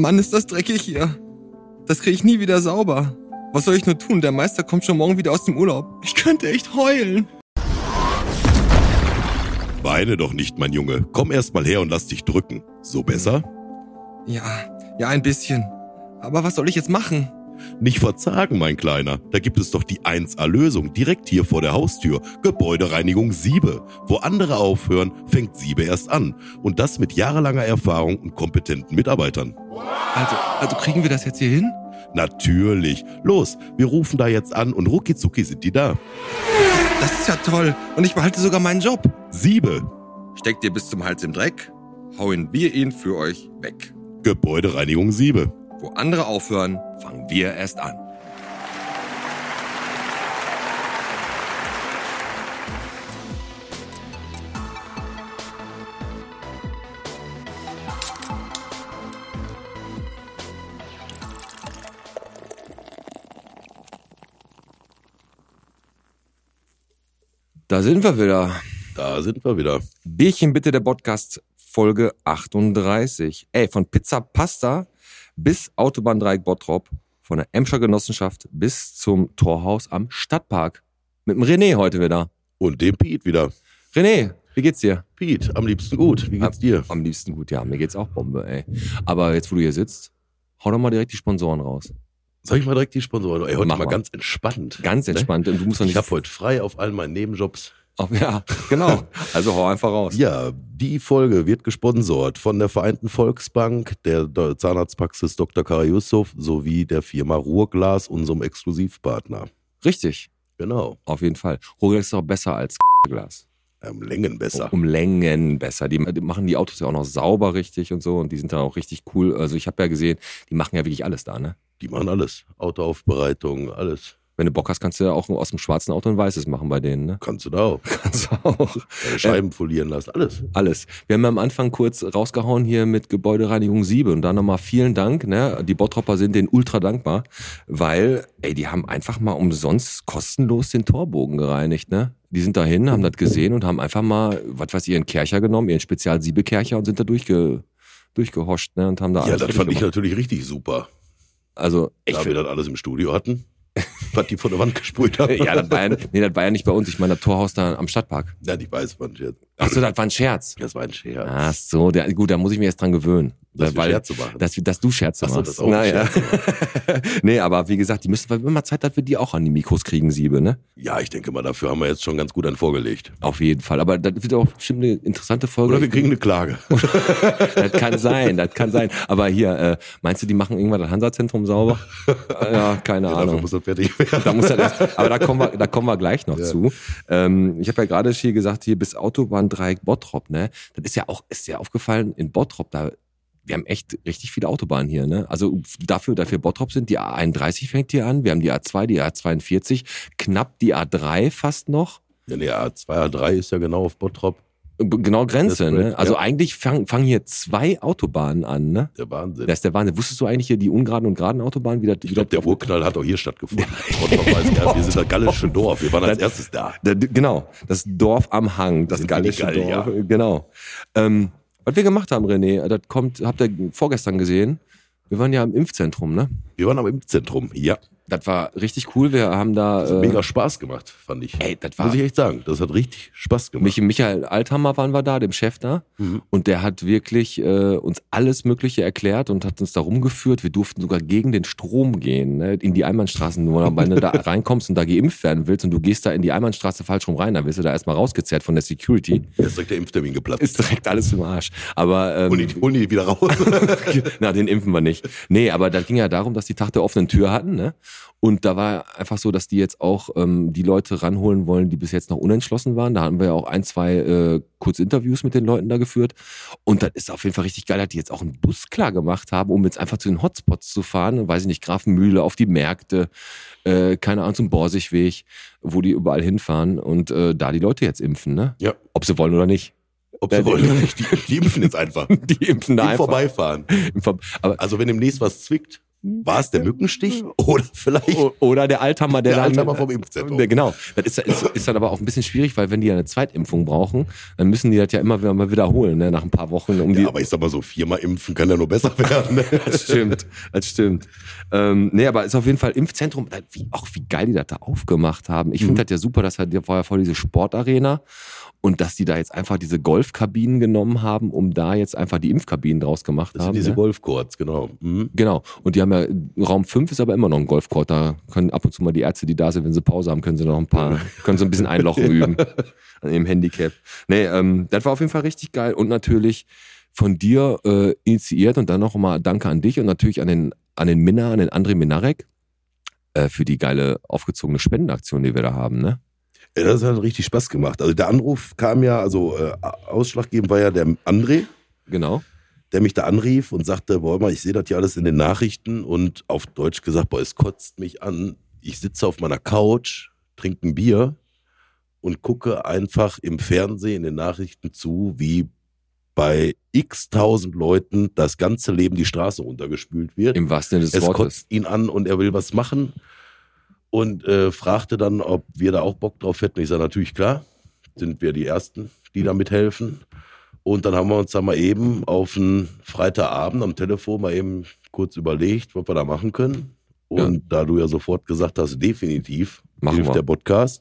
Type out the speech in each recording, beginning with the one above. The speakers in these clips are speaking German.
Mann, ist das dreckig hier. Das kriege ich nie wieder sauber. Was soll ich nur tun? Der Meister kommt schon morgen wieder aus dem Urlaub. Ich könnte echt heulen. Weine doch nicht, mein Junge. Komm erst mal her und lass dich drücken. So besser? Ja, ja, ein bisschen. Aber was soll ich jetzt machen? Nicht verzagen, mein Kleiner. Da gibt es doch die 1A-Lösung direkt hier vor der Haustür. Gebäudereinigung Siebe. Wo andere aufhören, fängt Siebe erst an. Und das mit jahrelanger Erfahrung und kompetenten Mitarbeitern. Also, also kriegen wir das jetzt hier hin? Natürlich. Los, wir rufen da jetzt an und ruckizucki sind die da. Das ist ja toll. Und ich behalte sogar meinen Job. Siebe. Steckt ihr bis zum Hals im Dreck, hauen wir ihn für euch weg. Gebäudereinigung Siebe. Wo andere aufhören, fangen wir erst an. Da sind wir wieder. Da sind wir wieder. Bierchen bitte der Podcast Folge 38. Ey, von Pizza Pasta bis Autobahndreieck Bottrop, von der Emscher Genossenschaft bis zum Torhaus am Stadtpark. Mit dem René heute wieder. Und dem Piet wieder. René, wie geht's dir? Piet, am liebsten gut. Wie geht's dir? Am liebsten gut, ja. Mir geht's auch Bombe, ey. Aber jetzt, wo du hier sitzt, hau doch mal direkt die Sponsoren raus. Soll ich mal direkt die Sponsoren? Ey, heute Mach mal mal. ganz entspannt. Ganz entspannt. Und du musst doch Ich nicht. habe heute frei auf all meinen Nebenjobs. Ja, genau. Also hau einfach raus. Ja, die Folge wird gesponsert von der Vereinten Volksbank, der Zahnarztpraxis Dr. Kara Yusuf sowie der Firma Ruhrglas, unserem Exklusivpartner. Richtig. Genau. Auf jeden Fall. Rolex ist auch besser als Glas. Ähm, Längen besser. Um Längen besser. Die, die machen die Autos ja auch noch sauber richtig und so und die sind dann auch richtig cool. Also ich habe ja gesehen, die machen ja wirklich alles da, ne? Die machen alles. Autoaufbereitung, alles. Wenn du Bock hast, kannst du ja auch aus dem schwarzen Auto ein weißes machen bei denen, ne? Kannst du da auch. Kannst du auch. Deine Scheiben folieren lassen, alles. Alles. Wir haben ja am Anfang kurz rausgehauen hier mit Gebäudereinigung Siebe und da nochmal vielen Dank. Ne? Die Bottropper sind denen ultra dankbar, weil, ey, die haben einfach mal umsonst kostenlos den Torbogen gereinigt, ne? Die sind dahin, haben das gesehen und haben einfach mal, was weiß ich, ihren Kercher genommen, ihren Spezial-Siebekercher und sind da durchge, durchgehoscht, ne? Und haben da Ja, alles das fertig fand ich natürlich richtig super. Also, ich da wir das alles im Studio hatten, was die von der Wand gesprüht haben. Ja, das war ja, nee, das war ja nicht bei uns. Ich meine, das Torhaus da am Stadtpark. Ja, ich weiß, war ein Scherz. Achso, das war ein Scherz. Das war ein Scherz. Ach so, der, gut, da muss ich mir erst dran gewöhnen. Dass weil, Scherze machen. Dass, dass du Scherze Ach so, machst. das auch Naja. Nee, aber wie gesagt, die müssen, weil wir mal Zeit, dass wir die auch an die Mikros kriegen, Siebe, ne? Ja, ich denke mal, dafür haben wir jetzt schon ganz gut einen vorgelegt. Auf jeden Fall. Aber das wird auch bestimmt eine interessante Folge. Oder wir kriegen eine Klage. das kann sein, das kann sein. Aber hier, äh, meinst du, die machen irgendwann das Hansa-Zentrum sauber? Ja, keine Ja, dafür Ahnung. muss das fertig werden. Da muss er erst, aber da kommen wir, da kommen wir gleich noch zu. Ähm, ich habe ja gerade hier gesagt, hier bis Autobahndreieck Bottrop, ne? Das ist ja auch, ist dir aufgefallen, in Bottrop, da, wir haben echt richtig viele Autobahnen hier, ne? Also dafür, dafür Bottrop sind, die A31 fängt hier an, wir haben die A2, die A42, knapp die A3 fast noch. Ja, nee, A2, A3 ist ja genau auf Bottrop. Genau Grenze, ne? Also ja. eigentlich fangen fangen hier zwei Autobahnen an, ne? Der Wahnsinn. Das ist der Wahnsinn. Wusstest du eigentlich hier die ungeraden und geraden Autobahnen wieder? ich glaube, der Urknall hat auch hier stattgefunden. Bottrop weiß gar nicht. Wir sind das gallische Dorf. Wir waren als Das- erstes da. Genau, das Dorf am Hang, das die gallische Gallier? Dorf. Genau. Ähm, was wir gemacht haben, René, das kommt, habt ihr vorgestern gesehen. Wir waren ja im Impfzentrum, ne? Wir waren aber im Zentrum. Ja. Das war richtig cool. Wir haben da. Das hat Äh, mega Spaß gemacht, fand ich. ey, das war. Muss ich echt sagen. Das hat richtig Spaß gemacht. Mich, Michael Althammer waren wir da, dem Chef da. Mhm. Und der hat wirklich äh, uns alles Mögliche erklärt und hat uns da rumgeführt. Wir durften sogar gegen den Strom gehen, ne? in die Einbahnstraßen. Nur wenn du da reinkommst und da geimpft werden willst und du gehst da in die Einbahnstraße falsch rum rein, dann wirst du da erstmal rausgezerrt von der Security. Jetzt ist direkt der Impftermin geplatzt. Ist direkt alles im Arsch. Aber ähm, Und die holen die wieder raus. Na, den impfen wir nicht. Nee, aber da ging ja darum, dass die Tag der offenen Tür hatten, ne? Und da war einfach so, dass die jetzt auch ähm, die Leute ranholen wollen, die bis jetzt noch unentschlossen waren. Da haben wir ja auch ein, zwei äh, kurze Interviews mit den Leuten da geführt. Und das ist auf jeden Fall richtig geil, dass die jetzt auch einen Bus klar gemacht haben, um jetzt einfach zu den Hotspots zu fahren. Weiß ich nicht, Grafenmühle, auf die Märkte, äh, keine Ahnung, zum Borsigweg, wo die überall hinfahren und äh, da die Leute jetzt impfen, ne? ja. Ob sie wollen oder nicht. Ob sie wollen oder nicht. Die, die impfen jetzt einfach. Die impfen da Im einfach. Vorbeifahren. Im Ver- Aber Also wenn demnächst was zwickt, War es der Mückenstich oder vielleicht Oder der Althammer, der, der dann, Althammer vom Impfzentrum? Der, genau. Das ist, ist, ist dann aber auch ein bisschen schwierig, weil wenn die ja eine Zweitimpfung brauchen, dann müssen die das ja immer wieder mal wiederholen, ne, nach ein paar Wochen. Um die, Ja, aber ich sag mal so, viermal impfen kann ja nur besser werden. Ne? das stimmt, das stimmt. Ähm, nee, aber ist auf jeden Fall Impfzentrum, äh, wie, auch wie geil die das da aufgemacht haben. Ich Mhm. finde das ja super, dass halt, war ja vor diese Sportarena und dass die da jetzt einfach diese Golfkabinen genommen haben, um da jetzt einfach die Impfkabinen draus gemacht Das sind haben. diese ne? Golfcourts, genau. Mhm. Genau. Und die haben ja, Raum 5 ist aber immer noch ein Golfcourt. Da können ab und zu mal die Ärzte, die da sind, wenn sie Pause haben, können sie noch ein paar, können sie ein bisschen Einlochen üben. An ihrem Handicap. Nee, ähm, das war auf jeden Fall richtig geil. Und natürlich von dir äh, initiiert und dann noch mal Danke an dich und natürlich an den, an den Minna, an den André Minarek äh, für die geile aufgezogene Spendenaktion, die wir da haben, ne? Ja, das hat richtig Spaß gemacht. Also der Anruf kam ja, also äh, ausschlaggebend war ja der André, Genau. Der mich da anrief und sagte, boah, mal, ich sehe das ja alles in den Nachrichten und auf Deutsch gesagt, boah, es kotzt mich an. Ich sitze auf meiner Couch, trinke ein Bier und gucke einfach im Fernsehen in den Nachrichten zu, wie bei x tausend Leuten das ganze Leben die Straße runtergespült wird. Im wahrsten Sinne des es Wortes. kotzt ihn an und er will was machen und äh, fragte dann, ob wir da auch Bock drauf hätten. Ich sage natürlich klar, sind wir die Ersten, die da mithelfen. Und dann haben wir uns da mal eben auf einen Freitagabend am Telefon mal eben kurz überlegt, was wir da machen können. Und da du ja sofort gesagt hast, definitiv Machen hilft wir. der Podcast,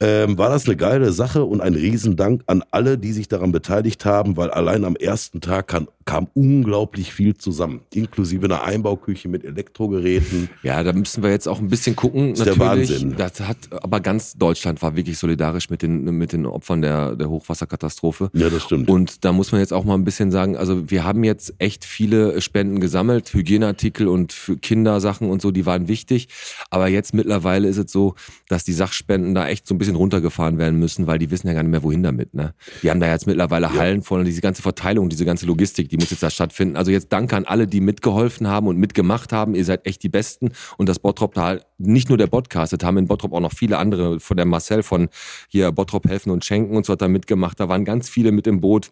ähm, war das eine geile Sache und ein Riesendank an alle, die sich daran beteiligt haben, weil allein am ersten Tag kam, kam unglaublich viel zusammen, inklusive einer Einbauküche mit Elektrogeräten. Ja, da müssen wir jetzt auch ein bisschen gucken. Ist der Natürlich, Wahnsinn. das hat, aber ganz Deutschland war wirklich solidarisch mit den, mit den Opfern der, der Hochwasserkatastrophe. Ja, das stimmt. Und da muss man jetzt auch mal ein bisschen sagen, also wir haben jetzt echt viele Spenden gesammelt, Hygieneartikel und für Kindersachen und so, die waren wichtig. Aber jetzt mittlerweile ist es so, dass die Sachspenden da echt so ein bisschen runtergefahren werden müssen, weil die wissen ja gar nicht mehr, wohin damit. Ne? Die haben da jetzt mittlerweile Hallen voll und diese ganze Verteilung, diese ganze Logistik, die muss jetzt da stattfinden. Also jetzt danke an alle, die mitgeholfen haben und mitgemacht haben. Ihr seid echt die Besten. Und das Bottrop da nicht nur der Podcast, das haben in Bottrop auch noch viele andere, von der Marcel von hier Bottrop helfen und schenken und so hat da mitgemacht. Da waren ganz viele mit im Boot.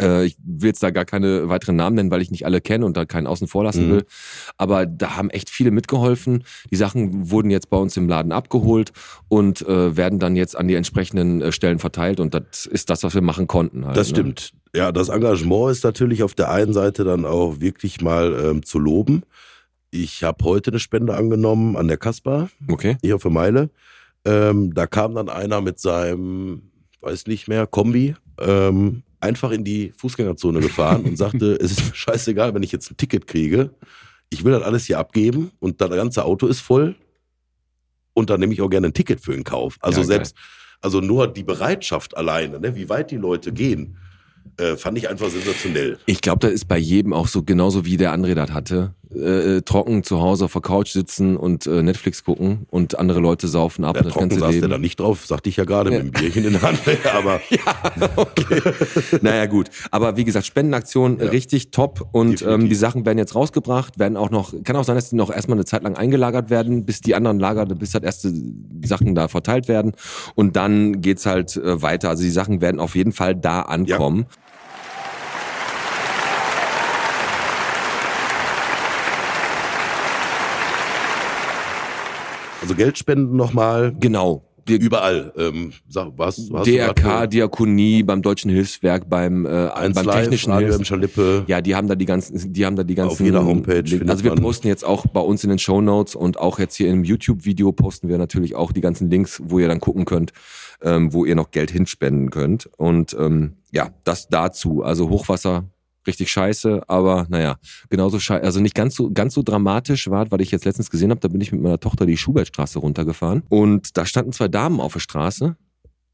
Äh, ich will jetzt da gar keine weiteren Namen nennen, weil ich nicht alle kenne und da keinen außen vor lassen Mhm. will. Aber da haben echt viele mitgeholfen. Die Sachen wurden jetzt bei uns im Laden abgeholt und äh, werden dann jetzt an die entsprechenden äh, Stellen verteilt. Und das ist das, was wir machen konnten. Halt, Das ne? stimmt. Ja, das Engagement ist natürlich auf der einen Seite dann auch wirklich mal ähm, zu loben. Ich habe heute eine Spende angenommen an der Kasper, Okay. hier auf der Meile. Ähm, da kam dann einer mit seinem, weiß nicht mehr, Kombi, ähm, einfach in die Fußgängerzone gefahren und sagte, es ist mir scheißegal, wenn ich jetzt ein Ticket kriege. Ich will das alles hier abgeben und das ganze Auto ist voll. Und dann nehme ich auch gerne ein Ticket für den Kauf. Also Ja, geil. selbst, also nur die Bereitschaft alleine, ne, wie weit die Leute gehen, äh, fand ich einfach sensationell. Ich glaube, das ist bei jedem auch so, genauso wie der André das hatte. Äh, äh, trocken zu Hause auf der Couch sitzen und äh, Netflix gucken und andere Leute saufen ab Ja, und das trocken ganze saß der da nicht drauf, sagte ich ja gerade Ja. mit dem Bierchen in der Hand. Aber Ja, okay. naja, gut. Aber wie gesagt, Spendenaktion Ja. richtig top. Und Definitiv. ähm, die Sachen werden jetzt rausgebracht, werden auch noch, kann auch sein, dass die noch erstmal eine Zeit lang eingelagert werden, bis die anderen Lager, bis halt erste Sachen da verteilt werden. Und dann geht's halt äh, weiter. Also die Sachen werden auf jeden Fall da ankommen. Also Geldspenden nochmal Genau. Wir, überall. Ähm, sag, was, du DRK, Diakonie, beim Deutschen Hilfswerk, beim, äh, beim Live, technischen Radio Hilfs im Schalippe. Ja, die haben da die ganzen, die haben da die ganzen. Auf jeder Homepage Also wir posten jetzt auch bei uns in den Show Notes und auch jetzt hier im YouTube-Video posten wir natürlich auch die ganzen Links, wo ihr dann gucken könnt, ähm, wo ihr noch Geld hinspenden könnt. Und ähm, ja, das dazu. Also Hochwasser richtig scheiße, aber naja, genauso scheiße, also nicht ganz so ganz so dramatisch war, weil ich jetzt letztens gesehen habe, da bin ich mit meiner Tochter die Schubertstraße runtergefahren und da standen zwei Damen auf der Straße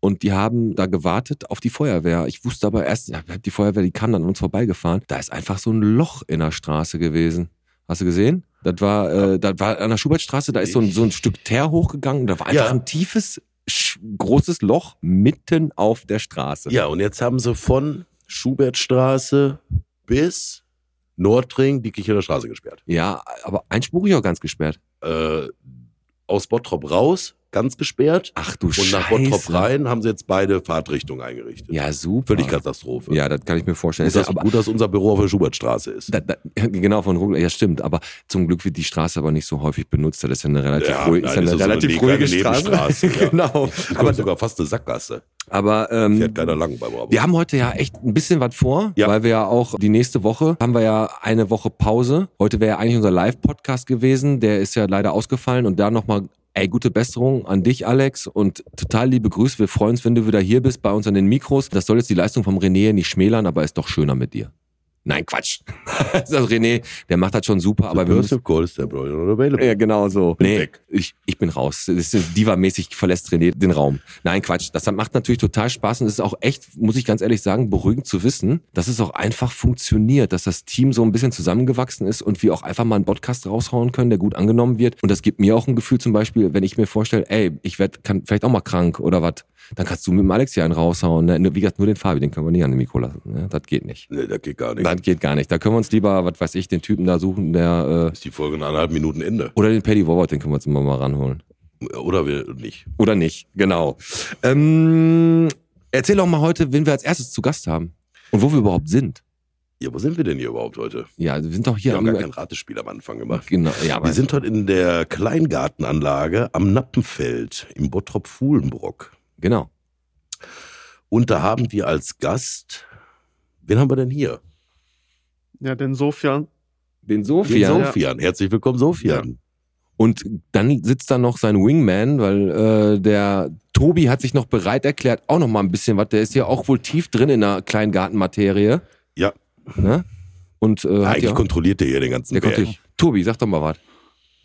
und die haben da gewartet auf die Feuerwehr. Ich wusste aber erst, die Feuerwehr, die kam dann an uns vorbeigefahren. Da ist einfach so ein Loch in der Straße gewesen. Hast du gesehen? Das war, äh, das war an der Schubertstraße, da ist so ein, so ein Stück Teer hochgegangen. Da war einfach Ja. ein tiefes, großes Loch mitten auf der Straße. Ja, und jetzt haben sie von Schubertstraße bis Nordring die Kirche der Straße gesperrt. Ja, aber einspurig auch ganz gesperrt. Äh, aus Bottrop raus ganz gesperrt. Ach du Und nach Scheiße. Bottrop rein haben sie jetzt beide Fahrtrichtungen eingerichtet. Ja, super. Völlig Katastrophe. Ja, das kann ich mir vorstellen. Ist ja, dass, aber, gut, dass unser Büro auf der Schubertstraße ist. da, da, genau, von Rugler, ja stimmt, aber zum Glück wird die Straße aber nicht so häufig benutzt. Das ist ja eine relativ, Ja, ruhig, nein, ist ja das eine ist so eine relativ kleine ruhige Straße. Ja. genau. Das Aber, sogar fast eine Sackgasse. aber ähm, Fährt keiner lang Bravo. Wir haben heute ja echt ein bisschen was vor, Ja. weil wir ja auch die nächste Woche haben wir ja eine Woche Pause. Heute wäre ja eigentlich unser Live-Podcast gewesen, der ist ja leider ausgefallen und da nochmal, ey, gute Besserung an dich, Alex, und total liebe Grüße. Wir freuen uns, wenn du wieder hier bist bei uns an den Mikros. Das soll jetzt die Leistung vom René nicht schmälern, aber ist doch schöner mit dir. Nein, Quatsch. also René, der macht das schon super, aber wir müssen, call is not available. ja, genau so. Nee, ich, ich bin raus. Das ist Diva-mäßig verlässt René den Raum. Nein, Quatsch. Das macht natürlich total Spaß und es ist auch echt, muss ich ganz ehrlich sagen, beruhigend zu wissen, dass es auch einfach funktioniert, dass das Team so ein bisschen zusammengewachsen ist und wir auch einfach mal einen Podcast raushauen können, der gut angenommen wird. Und das gibt mir auch ein Gefühl zum Beispiel, wenn ich mir vorstelle, ey, ich werd, kann vielleicht auch mal krank oder was, dann kannst du mit dem Alex hier einen raushauen. Ne? Wie gesagt, nur den Fabi, den können wir nicht an den Mikro lassen. Ne? Das geht nicht. Nee, das geht gar nicht. Das geht gar nicht. Da können wir uns lieber, was weiß ich, den Typen da suchen, der äh, ist die Folge in eineinhalb Minuten Ende. oder den Paddy Woward, den können wir uns immer mal ranholen. Oder wir nicht. Oder nicht, genau. Ähm, erzähl doch mal heute, wen wir als erstes zu Gast haben. Und wo wir überhaupt sind. Ja, wo sind wir denn hier überhaupt heute? Ja, wir sind doch Wir hier haben am gar kein Ratespiel am Anfang gemacht. Genau, ja, Wir sind heute in der Kleingartenanlage am Nappenfeld im Bottrop-Fuhlenbrock. Genau. Und da haben wir als Gast, wen haben wir denn hier? Ja, denn Sofian. Den Den Sofian. Sofian. Herzlich willkommen, Sofian. Und dann sitzt da noch sein Wingman, weil äh, der Tobi hat sich noch bereit erklärt, auch noch mal ein bisschen was. Der ist ja auch wohl tief drin in der Kleingartenmaterie. Ja. Ne? Und äh, hat Eigentlich ja, kontrolliert der hier den ganzen der Berg. konnte, Tobi, sag doch mal was.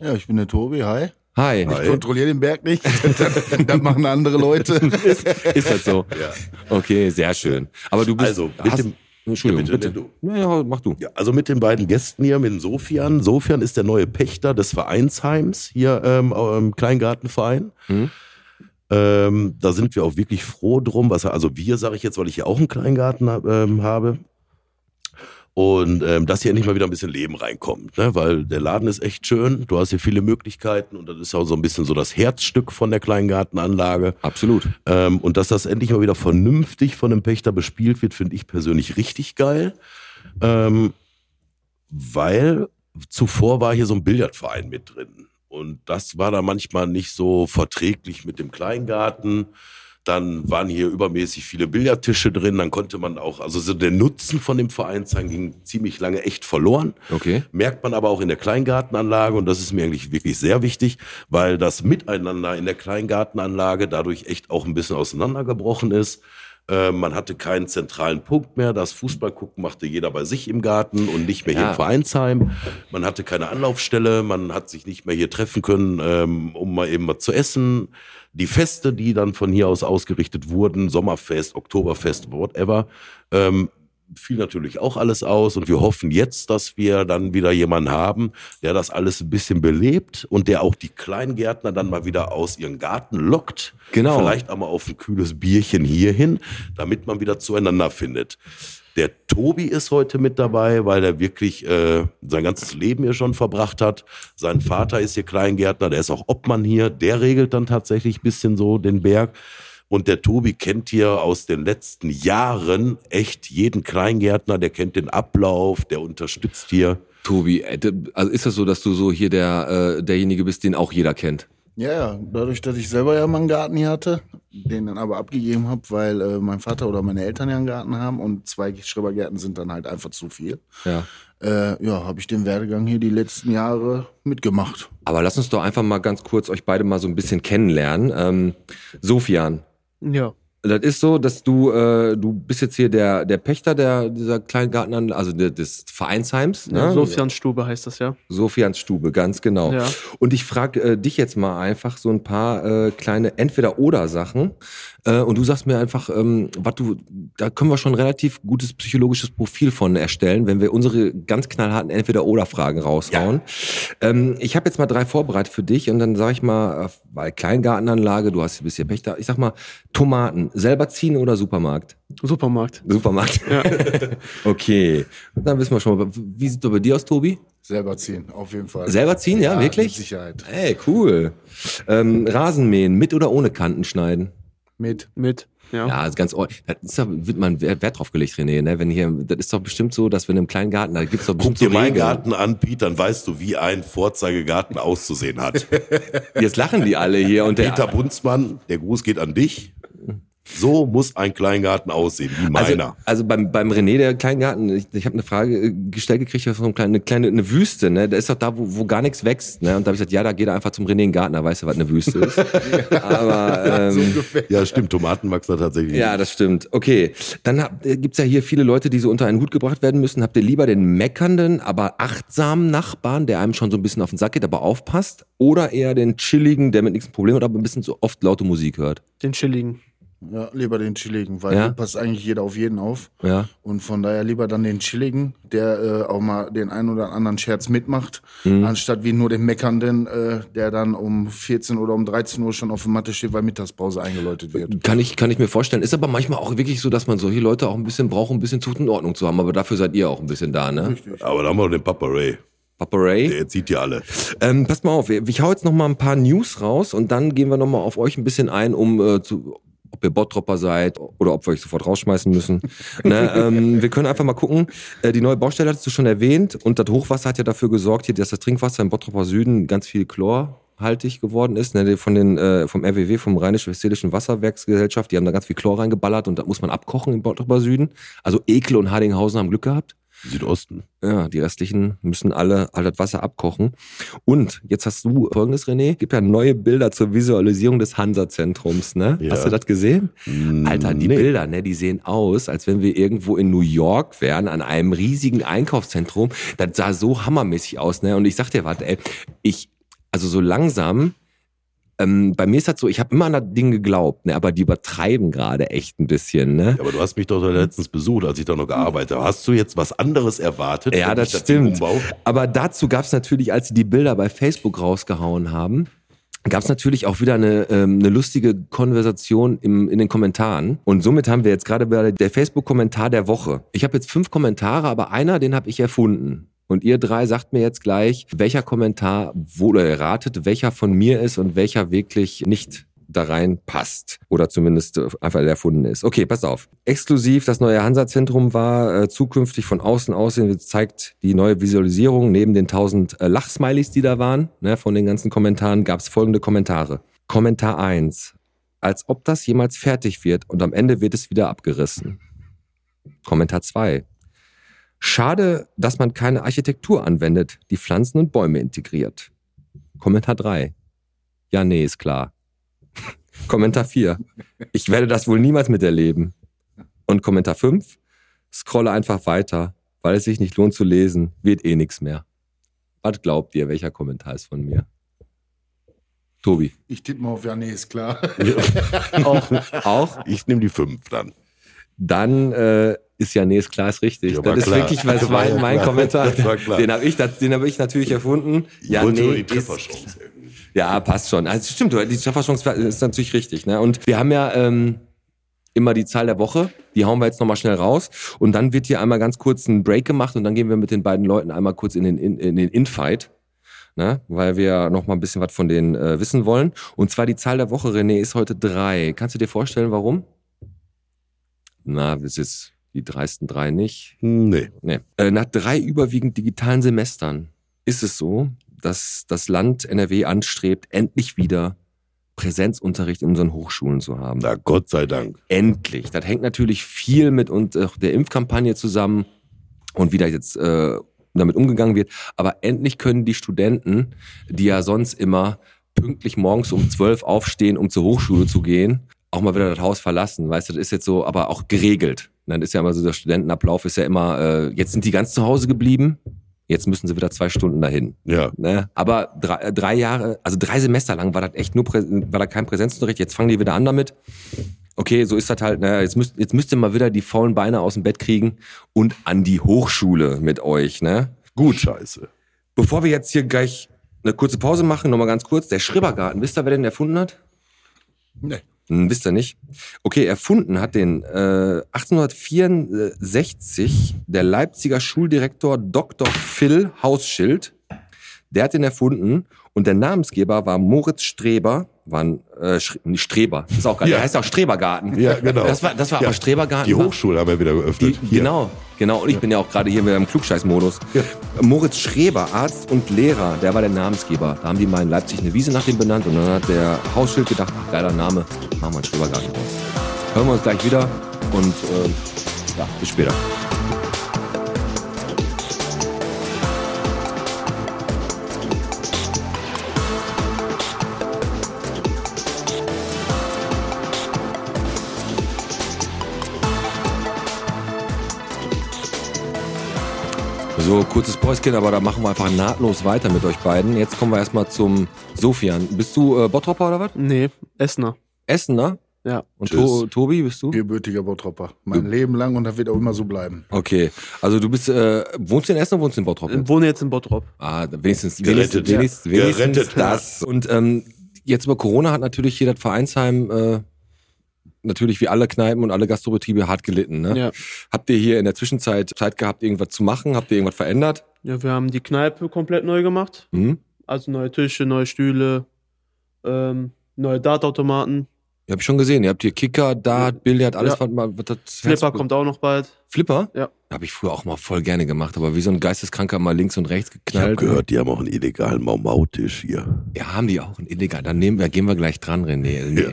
Ja, ich bin der Tobi, hi. Hi. Hi. Ich kontrolliere den Berg nicht. das, machen andere Leute. Ist, ist das so? Ja. Okay, sehr schön. Aber du bist. Also, mit hast, dem- Entschuldigung, Ja, bitte. bitte, Naja, mach du. Ja, also mit den beiden Gästen hier, mit dem Sofian. Sofian ist der neue Pächter des Vereinsheims hier ähm, im Kleingartenverein. Mhm. Ähm, da sind wir auch wirklich froh drum. Was, also wir, sage ich jetzt, weil ich hier auch einen Kleingarten ähm, habe. Und ähm, dass hier endlich mal wieder ein bisschen Leben reinkommt, ne? weil der Laden ist echt schön. Du hast hier viele Möglichkeiten und das ist auch so ein bisschen so das Herzstück von der Kleingartenanlage. Absolut. Ähm, und dass das endlich mal wieder vernünftig von einem Pächter bespielt wird, finde ich persönlich richtig geil. Ähm, weil zuvor war hier so ein Billardverein mit drin. Und das war da manchmal nicht so verträglich mit dem Kleingarten. Dann waren hier übermäßig viele Billardtische drin. Dann konnte man auch, also so der Nutzen von dem Vereinsheim ging ziemlich lange echt verloren. Okay. Merkt man aber auch in der Kleingartenanlage und das ist mir eigentlich wirklich sehr wichtig, weil das Miteinander in der Kleingartenanlage dadurch echt auch ein bisschen auseinandergebrochen ist. Äh, man hatte keinen zentralen Punkt mehr. Das Fußballgucken machte jeder bei sich im Garten und nicht mehr hier Ja. im Vereinsheim. Man hatte keine Anlaufstelle, man hat sich nicht mehr hier treffen können, ähm, um mal eben was zu essen. Die Feste, die dann von hier aus ausgerichtet wurden, Sommerfest, Oktoberfest, whatever, ähm, fiel natürlich auch alles aus und wir hoffen jetzt, dass wir dann wieder jemanden haben, der das alles ein bisschen belebt und der auch die Kleingärtner dann mal wieder aus ihren Garten lockt. Genau. Vielleicht auch mal auf ein kühles Bierchen hierhin, damit man wieder zueinander findet. Der Tobi ist heute mit dabei, weil er wirklich äh, sein ganzes Leben hier schon verbracht hat. Sein Vater ist hier Kleingärtner, der ist auch Obmann hier. Der regelt dann tatsächlich ein bisschen so den Berg. Und der Tobi kennt hier aus den letzten Jahren echt jeden Kleingärtner, der kennt den Ablauf, der unterstützt hier. Tobi, äh, also ist das so, dass du so hier der, äh, derjenige bist, den auch jeder kennt? Ja, ja, dadurch, dass ich selber ja mal einen Garten hier hatte, den dann aber abgegeben habe, weil äh, mein Vater oder meine Eltern ja einen Garten haben und zwei Schrebergärten sind dann halt einfach zu viel. Ja. Äh, ja, habe ich den Werdegang hier die letzten Jahre mitgemacht. Aber lass uns doch einfach mal ganz kurz euch beide mal so ein bisschen kennenlernen. Ähm, Sofian, Ja. Das ist so, dass du, äh, du bist jetzt hier der, der Pächter der, dieser Kleingartenanlage, also des Vereinsheims. Ne? ja Sofian Stube heißt das ja. Sofians Stube, ganz genau. Ja. Und ich frage äh, dich jetzt mal einfach so ein paar äh, kleine Entweder-Oder-Sachen. Äh, und du sagst mir einfach, ähm, was du, da können wir schon ein relativ gutes psychologisches Profil von erstellen, wenn wir unsere ganz knallharten Entweder-Oder-Fragen raushauen. Ähm, ich habe jetzt mal drei vorbereitet für dich und dann sage ich mal, äh, weil Kleingartenanlage, du hast ein bisschen Pächter, ich sag mal, Tomaten, selber ziehen oder Supermarkt? Supermarkt. Supermarkt. Ja. okay, dann wissen wir schon mal, wie sieht das bei dir aus, Tobi? Selber ziehen, auf jeden Fall. Selber ziehen, ja, wirklich? Mit Sicherheit. Ey, cool. Ähm, Rasenmähen, mit oder ohne Kanten schneiden? Mit. Mit. Ja. Ja, ist ganz ordentlich. Da ist doch, wird man Wert Wert drauf gelegt, René, ne? Wenn hier, das ist doch bestimmt so, dass wenn im kleinen Garten, da gibt's doch Guck bestimmt dir so meinen. Garten an, Pete, dann weißt du, wie ein Vorzeigegarten auszusehen hat. Jetzt lachen die alle hier und der, Peter Bunzmann, der Gruß geht an dich. So muss ein Kleingarten aussehen, wie meiner. Also, also beim, beim René, der Kleingarten, ich, ich habe eine Frage äh, gestellt gekriegt von einem kleinen, eine kleine eine Wüste, ne? Da ist doch da, wo, wo gar nichts wächst, ne? Und da habe ich gesagt, ja, da geht er einfach zum René in den Garten, da weißt du, was eine Wüste ist. Aber ähm, ja, stimmt, Tomaten magst du tatsächlich. ja, das stimmt. Okay, dann hab, äh, gibt's ja hier viele Leute, die so unter einen Hut gebracht werden müssen. Habt ihr lieber den meckernden, aber achtsamen Nachbarn, der einem schon so ein bisschen auf den Sack geht, aber aufpasst? Oder eher den chilligen, der mit nichts Problem hat, aber ein bisschen so oft laute Musik hört? Den chilligen. Ja, lieber den chilligen, weil Ja? hier passt eigentlich jeder auf jeden auf. Ja. Und von daher lieber dann den chilligen, der äh, auch mal den einen oder anderen Scherz mitmacht, Mhm. anstatt wie nur den meckernden, äh, der dann um 14 oder um 13 Uhr schon auf der Matte steht, weil Mittagspause eingeläutet wird. Kann ich, kann ich mir vorstellen. Ist aber manchmal auch wirklich so, dass man solche Leute auch ein bisschen braucht, um ein bisschen Zucht und Ordnung zu haben. Aber dafür seid ihr auch ein bisschen da, ne? Aber da haben wir noch den Papa Ray. Papa Ray. Der erzieht ja alle. Ähm, passt mal auf, ich hau jetzt noch mal ein paar News raus und dann gehen wir noch mal auf euch ein bisschen ein, um äh, zu, ob ihr Bottropper seid oder ob wir euch sofort rausschmeißen müssen. ne, ähm, wir können einfach mal gucken. Äh, die neue Baustelle hattest du schon erwähnt und das Hochwasser hat ja dafür gesorgt, hier, dass das Trinkwasser im Bottropper Süden ganz viel chlorhaltig geworden ist. Ne, von den, äh, vom RWW, vom Rheinisch-Westfälischen Wasserwerksgesellschaft, die haben da ganz viel Chlor reingeballert und da muss man abkochen im Bottropper Süden. Also Ekel und Hardinghausen haben Glück gehabt. Südosten. Ja, die restlichen müssen alle all das Wasser abkochen. Und jetzt hast du folgendes, René, gibt ja neue Bilder zur Visualisierung des Hansa-Zentrums, ne? Ja. Hast du das gesehen? Mm, Alter, die nee. Bilder, ne, die sehen aus, als wenn wir irgendwo in New York wären, an einem riesigen Einkaufszentrum. Das sah so hammermäßig aus, ne? Und ich sag dir was, ey, ich, also so langsam, ähm, bei mir ist das so, ich habe immer an das Ding geglaubt, ne, aber die übertreiben gerade echt ein bisschen, ne? Ja, aber du hast mich doch letztens besucht, als ich da noch gearbeitet habe. Hast du jetzt was anderes erwartet? Ja, das stimmt. Aber dazu gab es natürlich, als sie die Bilder bei Facebook rausgehauen haben, gab es natürlich auch wieder eine, ähm, eine lustige Konversation im, in den Kommentaren. Und somit haben wir jetzt gerade bei der Facebook-Kommentar der Woche. Ich habe jetzt fünf Kommentare, aber einer, den habe ich erfunden. Und ihr drei sagt mir jetzt gleich, welcher Kommentar, wo oder ihr ratet, welcher von mir ist und welcher wirklich nicht da rein passt oder zumindest äh, einfach erfunden ist. Okay, pass auf. Exklusiv das neue Hansa-Zentrum war äh, zukünftig von außen aussehen, zeigt die neue Visualisierung. Neben den tausend äh, Lachsmilies, die da waren, ne, von den ganzen Kommentaren, gab es folgende Kommentare. Kommentar 1. Als ob das jemals fertig wird und am Ende wird es wieder abgerissen. Kommentar 2. Schade, dass man keine Architektur anwendet, die Pflanzen und Bäume integriert. Kommentar 3. Ja, nee, ist klar. Kommentar 4. Ich werde das wohl niemals miterleben. Und Kommentar 5. Scrolle einfach weiter, weil es sich nicht lohnt zu lesen, wird eh nichts mehr. Was glaubt ihr, welcher Kommentar ist von mir? Tobi. Ich tippe mal auf, ja, nee, ist klar. Auch? Auch? Ich nehme die fünf dann. Dann äh, ist ja, nee, ist klar, ist richtig. Ja, das ist klar. wirklich was mein, mein. Kommentar. Den habe ich, den hab ich natürlich erfunden. Ja, wollte nee, die Trefferchance. Ja, passt schon. Also stimmt, die Trefferchance ist natürlich richtig. Ne? Und wir haben ja ähm, immer die Zahl der Woche. Die hauen wir jetzt nochmal schnell raus. Und dann wird hier einmal ganz kurz ein Break gemacht und dann gehen wir mit den beiden Leuten einmal kurz in den, in, in den Infight. Ne? Weil wir noch mal ein bisschen was von denen äh, wissen wollen. Und zwar die Zahl der Woche, René, ist heute drei. Kannst du dir vorstellen, warum? Na, es ist die dreisten drei nicht. Nee. Nee. Äh, nach drei überwiegend digitalen Semestern ist es so, dass das Land NRW anstrebt, endlich wieder Präsenzunterricht in unseren Hochschulen zu haben. Na, Gott sei Dank. Endlich. Das hängt natürlich viel mit und, äh, der Impfkampagne zusammen und wie da jetzt äh, damit umgegangen wird. Aber endlich können die Studenten, die ja sonst immer pünktlich morgens um zwölf aufstehen, um zur Hochschule zu gehen, auch mal wieder das Haus verlassen. Weißt du, das ist jetzt so, aber auch geregelt. Dann ist ja immer so, der Studentenablauf ist ja immer, äh, jetzt sind die ganz zu Hause geblieben, jetzt müssen sie wieder zwei Stunden dahin. Ja. Ne? Aber drei, äh, drei Jahre, also drei Semester lang war das echt nur, war da kein Präsenzunterricht. Jetzt fangen die wieder an damit. Okay, so ist das halt. Ne? Jetzt müsst, jetzt müsst ihr mal wieder die faulen Beine aus dem Bett kriegen und an die Hochschule mit euch. Ne? Gut. Scheiße. Bevor wir jetzt hier gleich eine kurze Pause machen, nochmal ganz kurz. Der Schribbergarten, wisst ihr, wer den erfunden hat? Nee. Hm, wisst ihr nicht? Okay, erfunden hat den äh, 1864 der Leipziger Schuldirektor Dr. Phil Hausschild. Der hat den erfunden und der Namensgeber war Moritz Streber, war ein äh, Streber, ist auch geil. Ja. Der heißt auch Strebergarten. Ja, genau. Das war, das war Ja. aber Strebergarten. Die Hochschule haben wir wieder die, geöffnet. Hier. genau, genau. Und ich bin ja auch gerade hier wieder im Klugscheiß-Modus. Ja. Moritz Schreber, Arzt und Lehrer, der war der Namensgeber. Da haben die mal in Leipzig eine Wiese nach dem benannt und dann hat der Hausschild gedacht, ach, geiler Name, machen wir einen Schrebergarten raus. Hören wir uns gleich wieder und äh, ja, bis später. So, kurzes Päuschen, aber da machen wir einfach nahtlos weiter mit euch beiden. Jetzt kommen wir erstmal zum Sofian. Bist du äh, Bottropper oder was? Nee, Essener. Essener? Ja. Und to Tobi, bist du? Gebürtiger Bottropper. Mein Leben lang und das wird auch immer so bleiben. Okay, also du bist, äh, wohnst du in Essen oder wohnst du in Bottrop? Ich wohne jetzt in Bottrop. Ah, wenigstens, Gerettet. wenigstens, wenigstens, Ja. wenigstens Gerettet. das. Und ähm, jetzt über Corona hat natürlich hier das Vereinsheim äh, natürlich wie alle Kneipen und alle Gastrobetriebe hart gelitten. Ne? Ja. Habt ihr hier in der Zwischenzeit Zeit gehabt, irgendwas zu machen? Habt ihr irgendwas verändert? Ja, wir haben die Kneipe komplett neu gemacht. Hm? Also neue Tische, neue Stühle, ähm, neue Dartautomaten. Ihr habt schon gesehen, ihr habt hier Kicker, Dart, Billard, alles, Ja. was, mal- was das Flipper kommt auch noch bald. Flipper? Ja. Habe ich früher auch mal voll gerne gemacht, aber wie so ein Geisteskranker mal links und rechts Ich habe geknallt. gehört, die haben auch einen illegalen Mau-Mau-Tisch hier. Ja, haben die auch ein illegal. Dann nehmen wir, gehen wir gleich dran, René. Nee. Ja.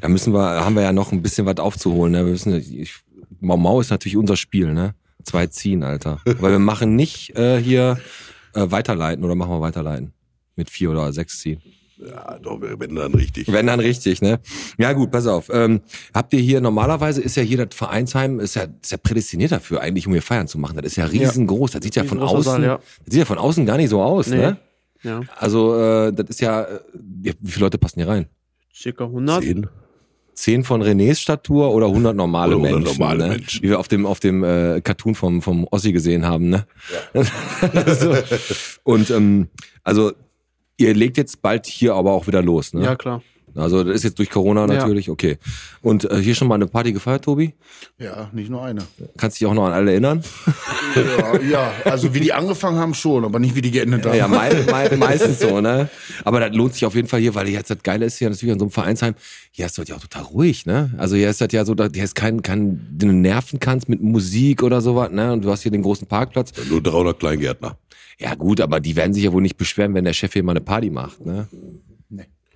Da müssen wir, haben wir ja noch ein bisschen was aufzuholen. Ne? Wir müssen, ich, Mau Mau ist natürlich unser Spiel, ne? Zwei ziehen, Alter. Weil wir machen nicht äh, hier äh, weiterleiten oder machen wir weiterleiten mit vier oder sechs ziehen. Ja, doch, wir werden dann richtig. Wenn dann richtig, ne? Ja gut, pass auf. Ähm, habt ihr hier normalerweise ist ja hier das Vereinsheim ist ja, ist ja prädestiniert dafür eigentlich, um hier Feiern zu machen. Das ist ja riesengroß. Das sieht ja von außen, Saal, ja. das sieht ja von außen gar nicht so aus, Nee. ne? Ja. Also äh, das ist ja, äh, ja, wie viele Leute passen hier rein? Circa 100. Zehn. Zehn von Renés Statur oder 100 normale Oder 100 Menschen, normale ne? Menschen. wie wir auf dem auf dem äh, Cartoon vom vom Ossi gesehen haben, ne? so. Und ähm, also ihr legt jetzt bald hier aber auch wieder los, ne? Ja, klar. Also das ist jetzt durch Corona Ja. natürlich, okay. Und äh, hier schon mal eine Party gefeiert, Tobi? Ja, nicht nur eine. Kannst dich auch noch an alle erinnern? Ja, ja, also wie die angefangen haben schon, aber nicht wie die geendet haben. Ja, mei mei meistens so, ne? Aber das lohnt sich auf jeden Fall hier, weil jetzt das Geile ist hier natürlich an so einem Vereinsheim, hier ist das ja auch total ruhig, ne? Also hier ist das ja so, da- hier ist kein, kein, den du nerven kannst mit Musik oder sowas, ne? Und du hast hier den großen Parkplatz. Nur 300 Kleingärtner. Ja gut, aber die werden sich ja wohl nicht beschweren, wenn der Chef hier mal eine Party macht, ne?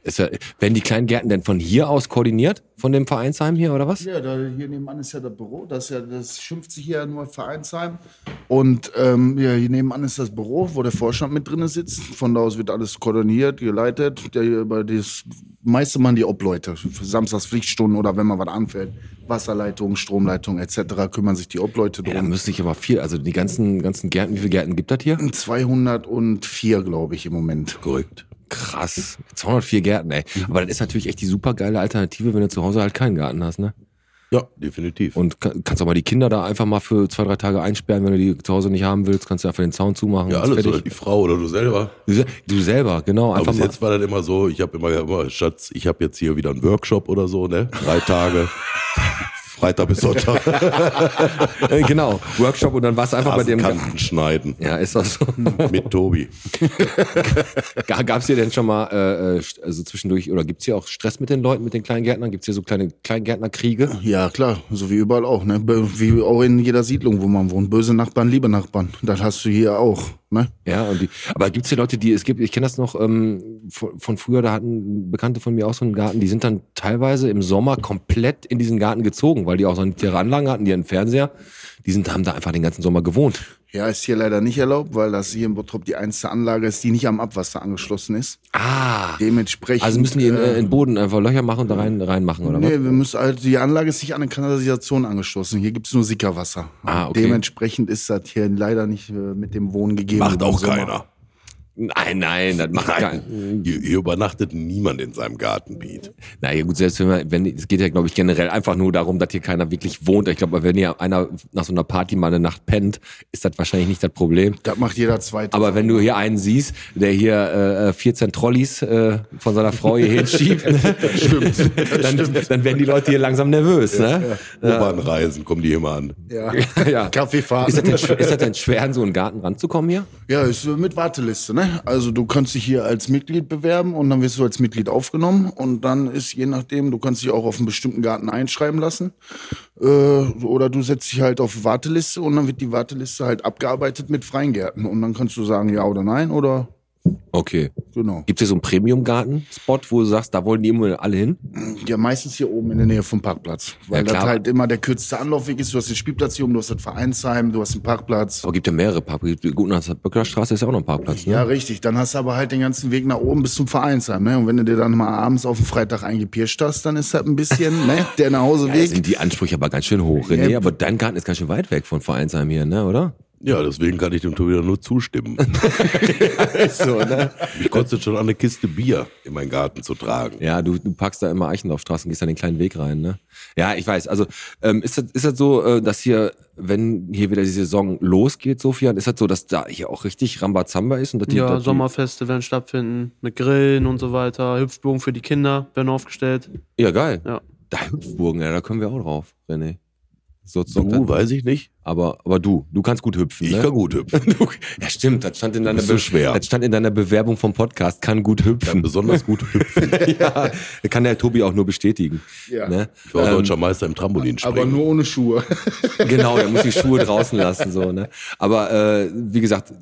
Ist ja, werden die kleinen Gärten denn von hier aus koordiniert? Von dem Vereinsheim hier oder was? Ja, da, hier nebenan ist ja das Büro. Das, ist ja, das schimpft sich hier nur Vereinsheim. Und ähm, ja, hier nebenan ist das Büro, wo der Vorstand mit drin sitzt. Von da aus wird alles koordiniert, geleitet. Der, bei das meiste machen die Obleute. Für Samstags Pflichtstunden oder wenn mal was anfällt. Wasserleitung, Stromleitung etc. kümmern sich die Obleute Ja, da drum. müsste ich aber viel, also die ganzen, ganzen Gärten, wie viele Gärten gibt das hier? 204, glaube ich, im Moment. Korrekt. Krass. 204 Gärten, ey. Aber das ist natürlich echt die super geile Alternative, wenn du zu Hause halt keinen Garten hast, ne? Ja, definitiv. Und ka- kannst auch mal die Kinder da einfach mal für zwei, drei Tage einsperren, wenn du die zu Hause nicht haben willst, kannst du einfach den Zaun zumachen. ja, alles. fertig. Oder die Frau oder du selber. Du, du selber, genau, Aber einfach bis mal. jetzt war das immer so, ich habe immer, immer, Schatz, ich habe jetzt hier wieder einen Workshop oder so, ne? Drei Tage. Freitag bis Sonntag. Äh, genau, Workshop und dann warst du einfach bei dem. Kanten schneiden. Ja, ist das so. Mit Tobi. Ga- Gab's hier denn schon mal, äh, äh, also zwischendurch, oder gibt's hier auch Stress mit den Leuten, mit den Kleingärtnern? Gibt's hier so kleine Kleingärtnerkriege? Ja, klar, so wie überall auch, ne? Wie auch in jeder Siedlung, wo man wohnt. Böse Nachbarn, liebe Nachbarn. Das hast du hier auch, ne? Ja, und die, aber gibt's hier Leute, die, es gibt, ich kenne das noch ähm, von, von früher, da hatten Bekannte von mir auch so einen Garten, die sind dann teilweise im Sommer komplett in diesen Garten gezogen, weil die auch so eine Tieranlage hatten, die einen Fernseher, die sind, haben da einfach den ganzen Sommer gewohnt. Ja, ist hier leider nicht erlaubt, weil das hier in Bottrop die einzige Anlage ist, die nicht am Abwasser angeschlossen ist. Ah! Dementsprechend. Also müssen die in, äh, in den Boden einfach Löcher machen und da rein, reinmachen, oder Nee, was? wir müssen halt, die Anlage ist nicht an eine Kanalisation angeschlossen. Hier gibt's nur Sickerwasser. Ah, okay. Dementsprechend ist das hier leider nicht äh, mit dem Wohnen gegeben. Macht auch Sommer. keiner. Nein, nein, das macht Nein, hier, hier übernachtet niemand in seinem Garten, Pete. Naja, gut, selbst wenn man, wenn, es geht ja, glaube ich, generell einfach nur darum, dass hier keiner wirklich wohnt. Ich glaube, wenn hier einer nach so einer Party mal eine Nacht pennt, ist das wahrscheinlich nicht das Problem. Das macht jeder zweite. Aber wenn du hier einen siehst, der hier äh, 14 Trolleys äh, von seiner Frau hier hinschiebt, stimmt. dann, dann werden die Leute hier langsam nervös. Ne? U-Bahn-Reisen, kommen die immer an. Ja. Ja. Kaffeefahrt. Ist das, denn, schwer- ist das denn schwer, an so einen Garten ranzukommen hier? Ja, ist mit Warteliste, ne? Also du kannst dich hier als Mitglied bewerben und dann wirst du als Mitglied aufgenommen und dann ist je nachdem, du kannst dich auch auf einen bestimmten Garten einschreiben lassen äh, oder du setzt dich halt auf Warteliste und dann wird die Warteliste halt abgearbeitet mit freien Gärten und dann kannst du sagen ja oder nein oder Okay. genau. Gibt es hier so einen Premium-Garten-Spot, wo du sagst, da wollen die immer alle hin? Ja, meistens hier oben in der Nähe vom Parkplatz, weil Ja, das halt immer der kürzeste Anlaufweg ist. Du hast den Spielplatz hier oben, du hast das Vereinsheim, du hast den Parkplatz. Aber gibt ja mehrere Parkplätze. Gut, nach der Böcklerstraße ist ja auch noch ein Parkplatz. Ne? Ja, richtig. Dann hast du aber halt den ganzen Weg nach oben bis zum Vereinsheim. Ne? Und wenn du dir dann mal abends auf den Freitag eingepirscht hast, dann ist das ein bisschen ne? der Ja, Nachhauseweg. sind die Ansprüche aber ganz schön hoch, René. Ja. Aber dein Garten ist ganz schön weit weg von Vereinsheim hier, ne, oder? Ja, deswegen kann ich dem Tobi nur zustimmen. so, ne? Mich kostet schon eine Kiste Bier in meinen Garten zu tragen. Ja, du, du packst da immer Eichendorffstraße und gehst da den kleinen Weg rein, ne? Ja, ich weiß. Also ähm, ist das, ist das so, äh, dass hier, wenn hier wieder die Saison losgeht, Sofian, ist das so, dass da hier auch richtig Rambazamba ist und dass die, Ja, dass die- Sommerfeste werden stattfinden, mit Grillen und so weiter. Hüpfbogen für die Kinder werden aufgestellt. Ja, geil. Ja. Da Hüpfburgen, ja, da können wir auch drauf, René. So, so, Du, weiß ich nicht. aber, aber du, du kannst gut hüpfen, Ich ne? kann gut hüpfen. Du- Ja, stimmt, das stand in deiner, bist so schwer. das stand in deiner Bewerbung vom Podcast, kann gut Kann hüpfen. besonders gut hüpfen. ja, kann der Tobi auch nur bestätigen. Ja. Ne? Ich war Ähm, deutscher Meister im Trampolinspringen. Aber nur ohne Schuhe. Genau, er muss die Schuhe draußen lassen, so, ne? Aber äh, wie gesagt,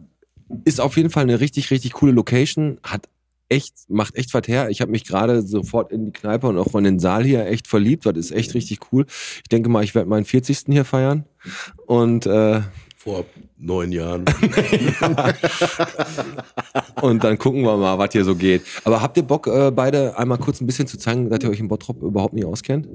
ist auf jeden Fall eine richtig, richtig coole Location, hat echt, macht echt was her. Ich habe mich gerade sofort in die Kneipe und auch in den Saal hier echt verliebt. Das ist echt richtig cool. Ich denke mal, ich werde meinen 40. hier feiern. Und, äh, Vor neun Jahren. und dann gucken wir mal, was hier so geht. Aber habt ihr Bock, äh, beide einmal kurz ein bisschen zu zeigen, dass ihr euch im Bottrop überhaupt nicht auskennt?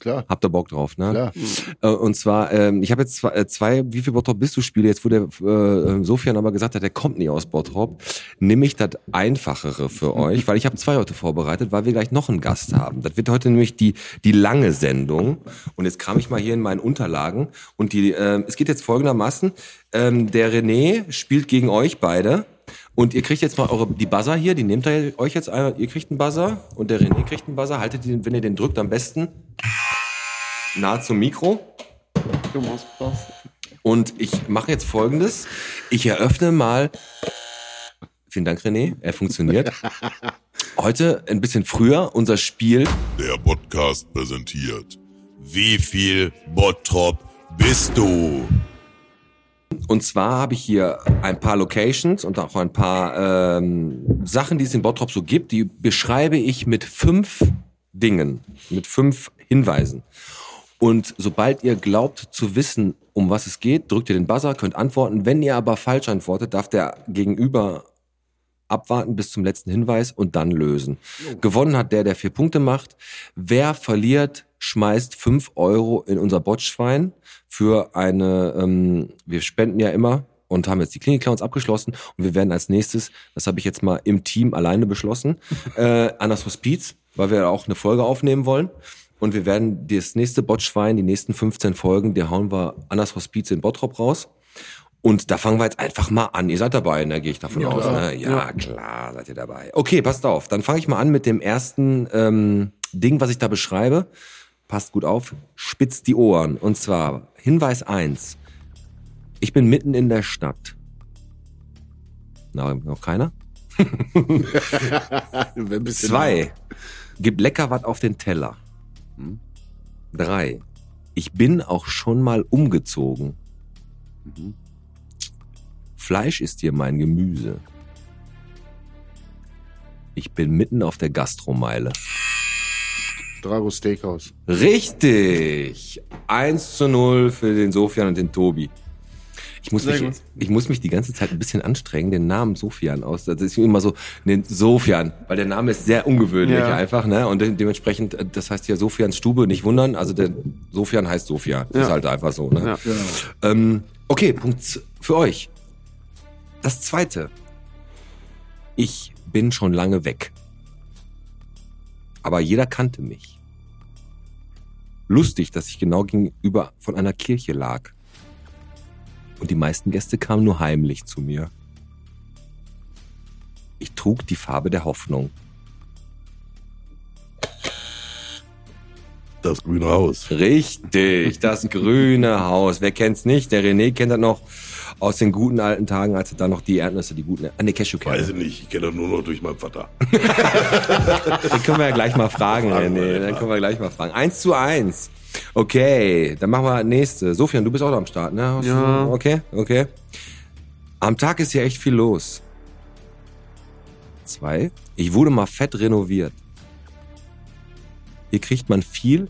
Klar. Habt ihr Bock drauf, ne? Klar. Äh, Und zwar, ähm, ich habe jetzt zwei, äh, zwei, wie viel Bottrop bist du Spiele, jetzt wo der äh, Sofian aber gesagt hat, der kommt nie aus Bottrop, nehme ich das Einfachere für euch, weil ich habe zwei heute vorbereitet, weil wir gleich noch einen Gast haben. Das wird heute nämlich die, die lange Sendung. Und jetzt kam ich mal hier in meinen Unterlagen und die, ähm, es geht jetzt folgendermaßen, ähm, der René spielt gegen euch beide. Und ihr kriegt jetzt mal eure, die Buzzer hier, die nehmt ihr euch jetzt einmal, ihr kriegt einen Buzzer und der René kriegt einen Buzzer. Haltet den, wenn ihr den drückt, am besten nah zum Mikro. Und ich mache jetzt folgendes. Ich eröffne mal. Vielen Dank, René. Er funktioniert. Heute ein bisschen früher unser Spiel. Der Podcast präsentiert. Wie viel Bottrop bist du? Und zwar habe ich hier ein paar Locations und auch ein paar ähm, Sachen, die es in Bottrop so gibt. Die beschreibe ich mit fünf Dingen, mit fünf Hinweisen. Und sobald ihr glaubt zu wissen, um was es geht, drückt ihr den Buzzer, könnt antworten. Wenn ihr aber falsch antwortet, darf der Gegenüber abwarten bis zum letzten Hinweis und dann lösen. Gewonnen hat der, der vier Punkte macht. Wer verliert, schmeißt fünf Euro in unser Botschwein für eine, ähm, wir spenden ja immer und haben jetzt die Klinik-Clowns abgeschlossen und wir werden als nächstes, das habe ich jetzt mal im Team alleine beschlossen, äh, an das Hospiz, weil wir auch eine Folge aufnehmen wollen. Und wir werden das nächste Botschwein, die nächsten 15 Folgen, die hauen wir an das Hospiz in Bottrop raus. Und da fangen wir jetzt einfach mal an. Ihr seid dabei, ne? Gehe ich davon aus. Ne? Ja, klar, seid ihr dabei. Okay, passt auf. Dann fange ich mal an mit dem ersten ähm, Ding, was ich da beschreibe. Passt gut auf. Spitzt die Ohren. Und zwar Hinweis eins: Ich bin mitten in der Stadt. Na, noch keiner? Zwei. Gib lecker was auf den Teller. Hm? Drei. Ich bin auch schon mal umgezogen. Fleisch ist hier mein Gemüse. Ich bin mitten auf der Gastromeile. Drago Steakhouse. Richtig! 1 zu 0 für den Sofian und den Tobi. Ich muss, mich, ich muss mich die ganze Zeit ein bisschen anstrengen, den Namen Sofian aus. Das ist immer so, den Sofian, weil der Name ist sehr ungewöhnlich Ja. einfach, ne? Und de dementsprechend, äh, das heißt ja Sofians Stube, nicht wundern. Also der Sofian heißt Sofian. Das Ja. ist halt einfach so, ne? Ja. Ähm, okay, Punkt für euch. Das zweite. Ich bin schon lange weg. Aber jeder kannte mich. Lustig, dass ich genau gegenüber von einer Kirche lag. Und die meisten Gäste kamen nur heimlich zu mir. Ich trug die Farbe der Hoffnung. Das grüne Haus. Richtig, das grüne Haus. Wer kennt's nicht? Der René kennt das noch aus den guten alten Tagen, als er da noch die Erdnüsse, die guten, an die Weiß Cashewkerne. ich nicht, ich kenne das nur noch durch meinen Vater. Den können wir ja gleich mal fragen, Fragen den Dann mal. können wir gleich mal fragen. Eins zu eins. Okay, dann machen wir nächste. Sofian, du bist auch am Start, ne? Ja. Okay, okay. Am Tag ist hier echt viel los. Zwei. Ich wurde mal fett renoviert. Hier kriegt man viel,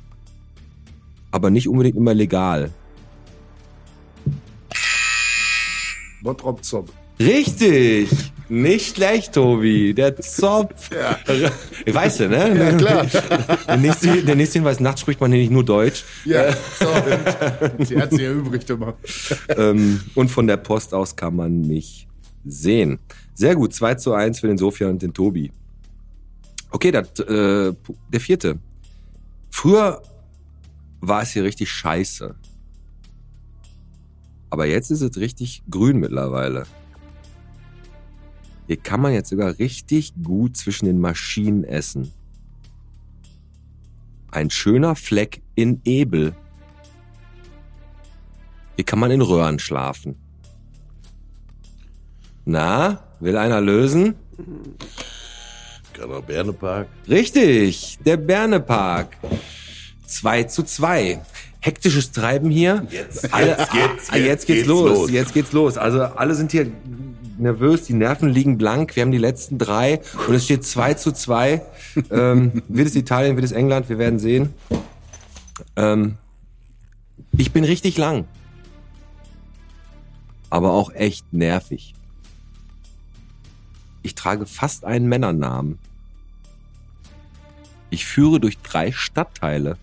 aber nicht unbedingt immer legal. Bottrop Zop. Richtig! Nicht schlecht, Tobi. Der Zopf. Ja. Ich weiß ja, ne? Ja, klar. Der nächste, der nächste Hinweis, nachts spricht man hier nicht nur Deutsch. Ja, so. Sie hat sie erübrigt immer. Ähm, und von der Post aus kann man mich sehen. Sehr gut, 2 zu 1 für den Sofia und den Tobi. Okay, das, äh, der vierte. Früher war es hier richtig scheiße. Aber jetzt ist es richtig grün mittlerweile. Hier kann man jetzt sogar richtig gut zwischen den Maschinen essen. Ein schöner Fleck in Ebel. Hier kann man in Röhren schlafen. Na, will einer lösen? Keiner Bernepark. Richtig, der Bernepark. 2 zu 2. Hektisches Treiben hier. Jetzt, Alle, jetzt, jetzt, ah, jetzt geht's, los. Jetzt geht's los. Also alle sind hier nervös, die Nerven liegen blank. Wir haben die letzten drei und es steht 2 zu 2. Ähm, wird es Italien, wird es England? Wir werden sehen. Ähm, ich bin richtig lang. Aber auch echt nervig. Ich trage fast einen Männernamen. Ich führe durch drei Stadtteile.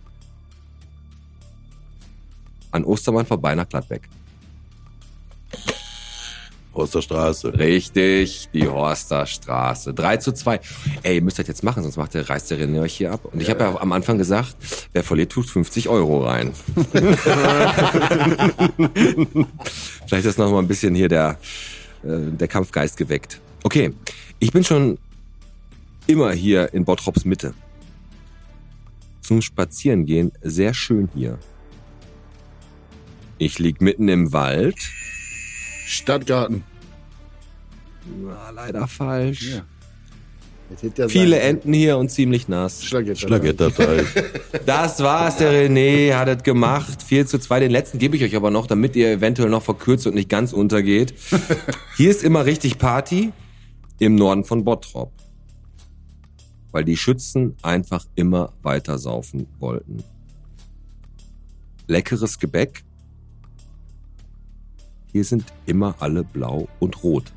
An Ostermann vorbei nach Gladbeck. Aus der Straße. Richtig, die Horster Straße. 3 zu 2. Ey, ihr müsst das jetzt machen, sonst macht der, reißt der René euch hier ab. Und ich habe ja am Anfang gesagt, wer verliert, tut 50 Euro rein. Vielleicht ist noch mal ein bisschen hier der, äh, der Kampfgeist geweckt. Okay, ich bin schon immer hier in Bottrops Mitte. Zum Spazierengehen sehr schön hier. Ich lieg mitten im Wald. Stadtgarten. Na, leider falsch. Ja. Das hätte ja Viele sein- Enten hier und ziemlich nass. Schlagetter. Schlagetterteig. Das war's, der René hat es gemacht. 4 zu 2. Den letzten gebe ich euch aber noch, damit ihr eventuell noch verkürzt und nicht ganz untergeht. Hier ist immer richtig Party im Norden von Bottrop. Weil die Schützen einfach immer weiter saufen wollten. Leckeres Gebäck. Hier sind immer alle blau und rot.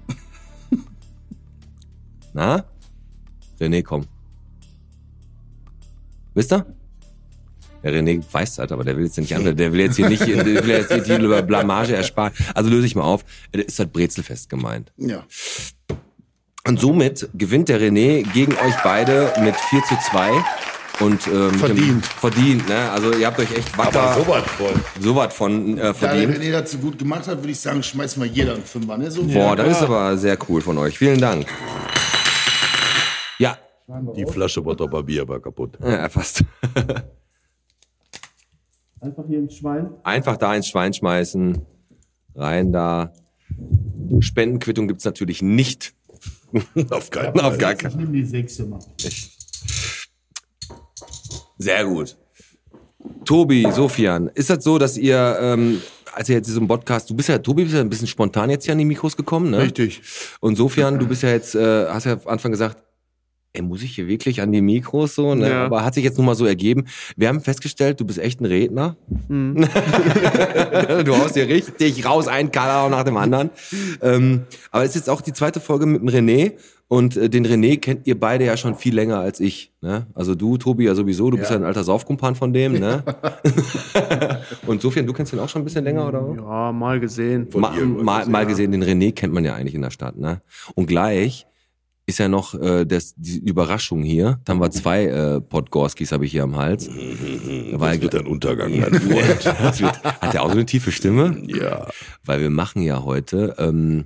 Na? René, komm. Wisst ihr? Der René weiß das, aber der will jetzt nicht andere. Der will jetzt hier nicht, der will jetzt hier die Blamage ersparen. Also löse ich mal auf. Das ist halt Brezelfest gemeint. Ja. Und somit gewinnt der René gegen euch beide mit 4 zu 2. Und ähm, Verdient. Verdient, ne? Also ihr habt euch echt Aber wacker so was voll. so was von äh, Da der verdient. René das so gut gemacht hat, würde ich sagen, schmeißen wir jeder einen Fünfer. Ne? So Boah, das ist aber sehr cool von euch. Vielen Dank. Ja, Die Flasche Bottroper Bier war kaputt. ja fast. Einfach hier ins Schwein. Einfach da ins Schwein schmeißen. Rein da. Spendenquittung gibt's natürlich nicht. Auf keinen Auf Fall. gar Ich keinen nehme die sechs immer. Sehr gut. Tobi, Sofian, ist das so, dass ihr, ähm, als ihr jetzt in diesem Podcast, du bist ja, Tobi, bist ja ein bisschen spontan jetzt hier an die Mikros gekommen, ne? Richtig. Und Sofian, du bist ja jetzt, äh, hast ja am Anfang gesagt, ey, muss ich hier wirklich an die Mikros so, ne? Ja. Aber hat sich jetzt nun mal so ergeben. Wir haben festgestellt, du bist echt ein Redner. Mhm. du haust hier richtig raus, ein Kader nach dem anderen. Ähm, aber es ist jetzt auch die zweite Folge mit dem René. Und äh, den René kennt ihr beide ja schon viel länger als ich. Ne? Also du, Tobi, ja sowieso. Du bist ja Ja. ein alter Saufkumpan von dem. Ne? Und Sofian, du kennst ihn auch schon ein bisschen länger, oder? Ja, mal gesehen. Von Mal, mal, mal ja. gesehen, den René kennt man ja eigentlich in der Stadt. Ne? Und gleich ist ja noch äh, das, die Überraschung hier. Dann haben wir zwei äh, Podgorskis habe ich hier am Hals. Das Weil- wird ein Untergang, mein Freund. Hat der auch so eine tiefe Stimme? Ja. Weil wir machen ja heute ähm,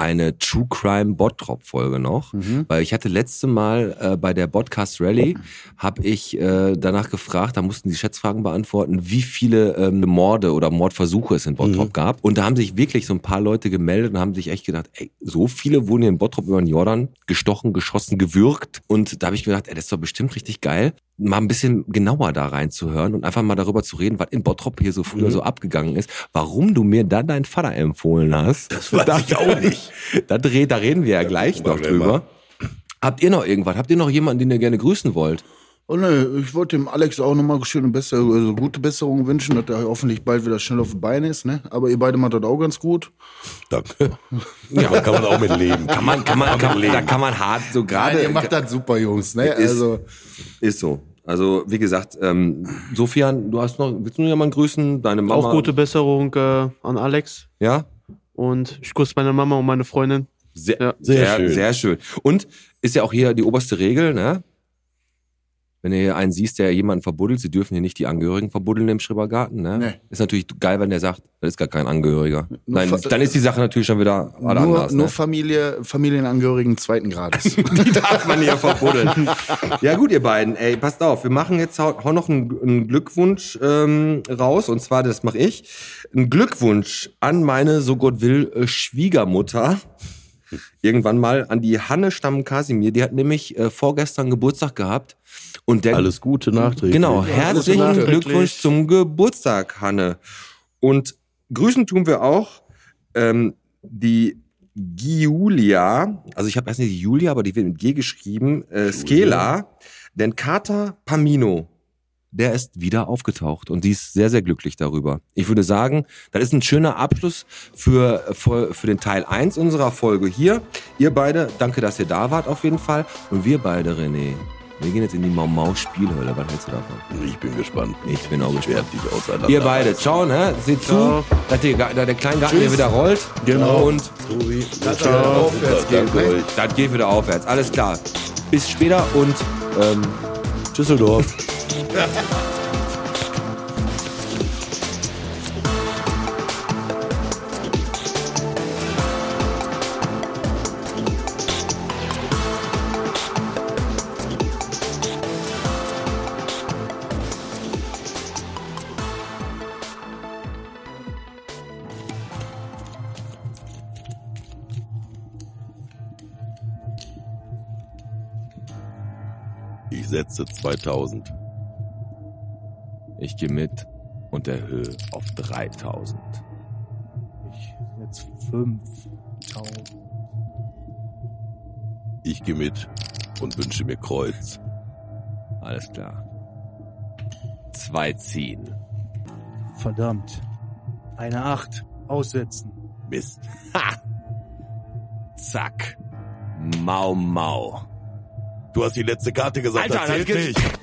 eine True Crime Bottrop Folge noch, weil ich hatte letzte Mal äh, bei der Podcast Rally habe ich äh, danach gefragt, da mussten die Schätzfragen beantworten, wie viele ähm, Morde oder Mordversuche es in Bottrop gab. Und da haben sich wirklich so ein paar Leute gemeldet und haben sich echt gedacht, ey, so viele wurden hier in Bottrop über den Jordan gestochen, geschossen, gewürgt. Und da habe ich mir gedacht, ey, das ist doch bestimmt richtig geil, mal ein bisschen genauer da reinzuhören und einfach mal darüber zu reden, was in Bottrop hier so früher so abgegangen ist, warum du mir dann deinen Vater empfohlen hast. Das weiß ich auch nicht. Da, dreht, da reden wir ja gleich gucken wir noch gleich drüber. Habt ihr noch irgendwas? Habt ihr noch jemanden, den ihr gerne grüßen wollt? Oh ne, ich wollte dem Alex auch nochmal schöne Besserung, also gute Besserung wünschen, dass er hoffentlich bald wieder schnell auf den Beinen ist, ne? Aber ihr beide macht das auch ganz gut. Danke. Ja, kann man auch mit leben. Kann man, kann man, kann, da kann man hart so gerade. ihr macht das super, Jungs, ne? Ist- Also, Ist so. Also, wie gesagt, ähm, Sofian, du hast noch, willst du noch jemanden grüßen? Deine Mama? Auch gute Besserung äh, an Alex. Ja? Und ich grüße meine Mama und meine Freundin. Sehr, Ja. sehr, Sehr schön. schön. Sehr schön. Und ist ja auch hier die oberste Regel, ne? Wenn ihr hier einen siehst, der jemanden verbuddelt, sie dürfen hier nicht die Angehörigen verbuddeln im Schrebergarten, ne? Nee. Ist natürlich geil, wenn der sagt, das ist gar kein Angehöriger. Nein, Fa- dann ist die Sache natürlich schon wieder nur, anders. nur Ne? Familie, Familienangehörigen zweiten Grades. Die darf man hier verbuddeln. ja gut, ihr beiden, ey, passt auf, wir machen jetzt hau, noch einen, einen Glückwunsch ähm, raus und zwar, das mache ich, ein Glückwunsch an meine, so Gott will, äh, Schwiegermutter. Irgendwann mal an die Hanne Stamm Kasimir, die hat nämlich äh, vorgestern Geburtstag gehabt und der Alles Gute nachträglich. Genau, herzlichen. Glückwunsch zum Geburtstag, Hanne. Und grüßen tun wir auch ähm, die Giulia, also ich habe erst nicht die Julia, aber die wird mit G geschrieben, äh, Skela, denn Kater Pamino, der ist wieder aufgetaucht und sie ist sehr, sehr glücklich darüber. Ich würde sagen, das ist ein schöner Abschluss für, für, für den Teil 1 unserer Folge hier. Ihr beide, danke, dass ihr da wart auf jeden Fall. Und wir beide, René, wir gehen jetzt in die Mau Mau Spielhölle. Was hältst du davon? Ich bin gespannt. Ich bin auch Ich werde gespannt. dich auseinander. Ihr beide, ciao, ne? Seht zu, Ciao. dass der, dass der kleine Garten hier wieder rollt. Genau. Und Tobi. Ciao. Aufwärts geht, ne? das geht wieder aufwärts. Alles klar. Bis später und ähm, Düsseldorf. Ich setze 2000. ich gehe mit und erhöhe auf 3000. Ich jetzt fünftausend. Ich gehe mit und wünsche mir Kreuz. Alles klar. Zwei ziehen. Verdammt. Eine Acht. Aussetzen. Mist. Zack. Mau Mau. Du hast die letzte Karte gesagt, Alter, das nicht.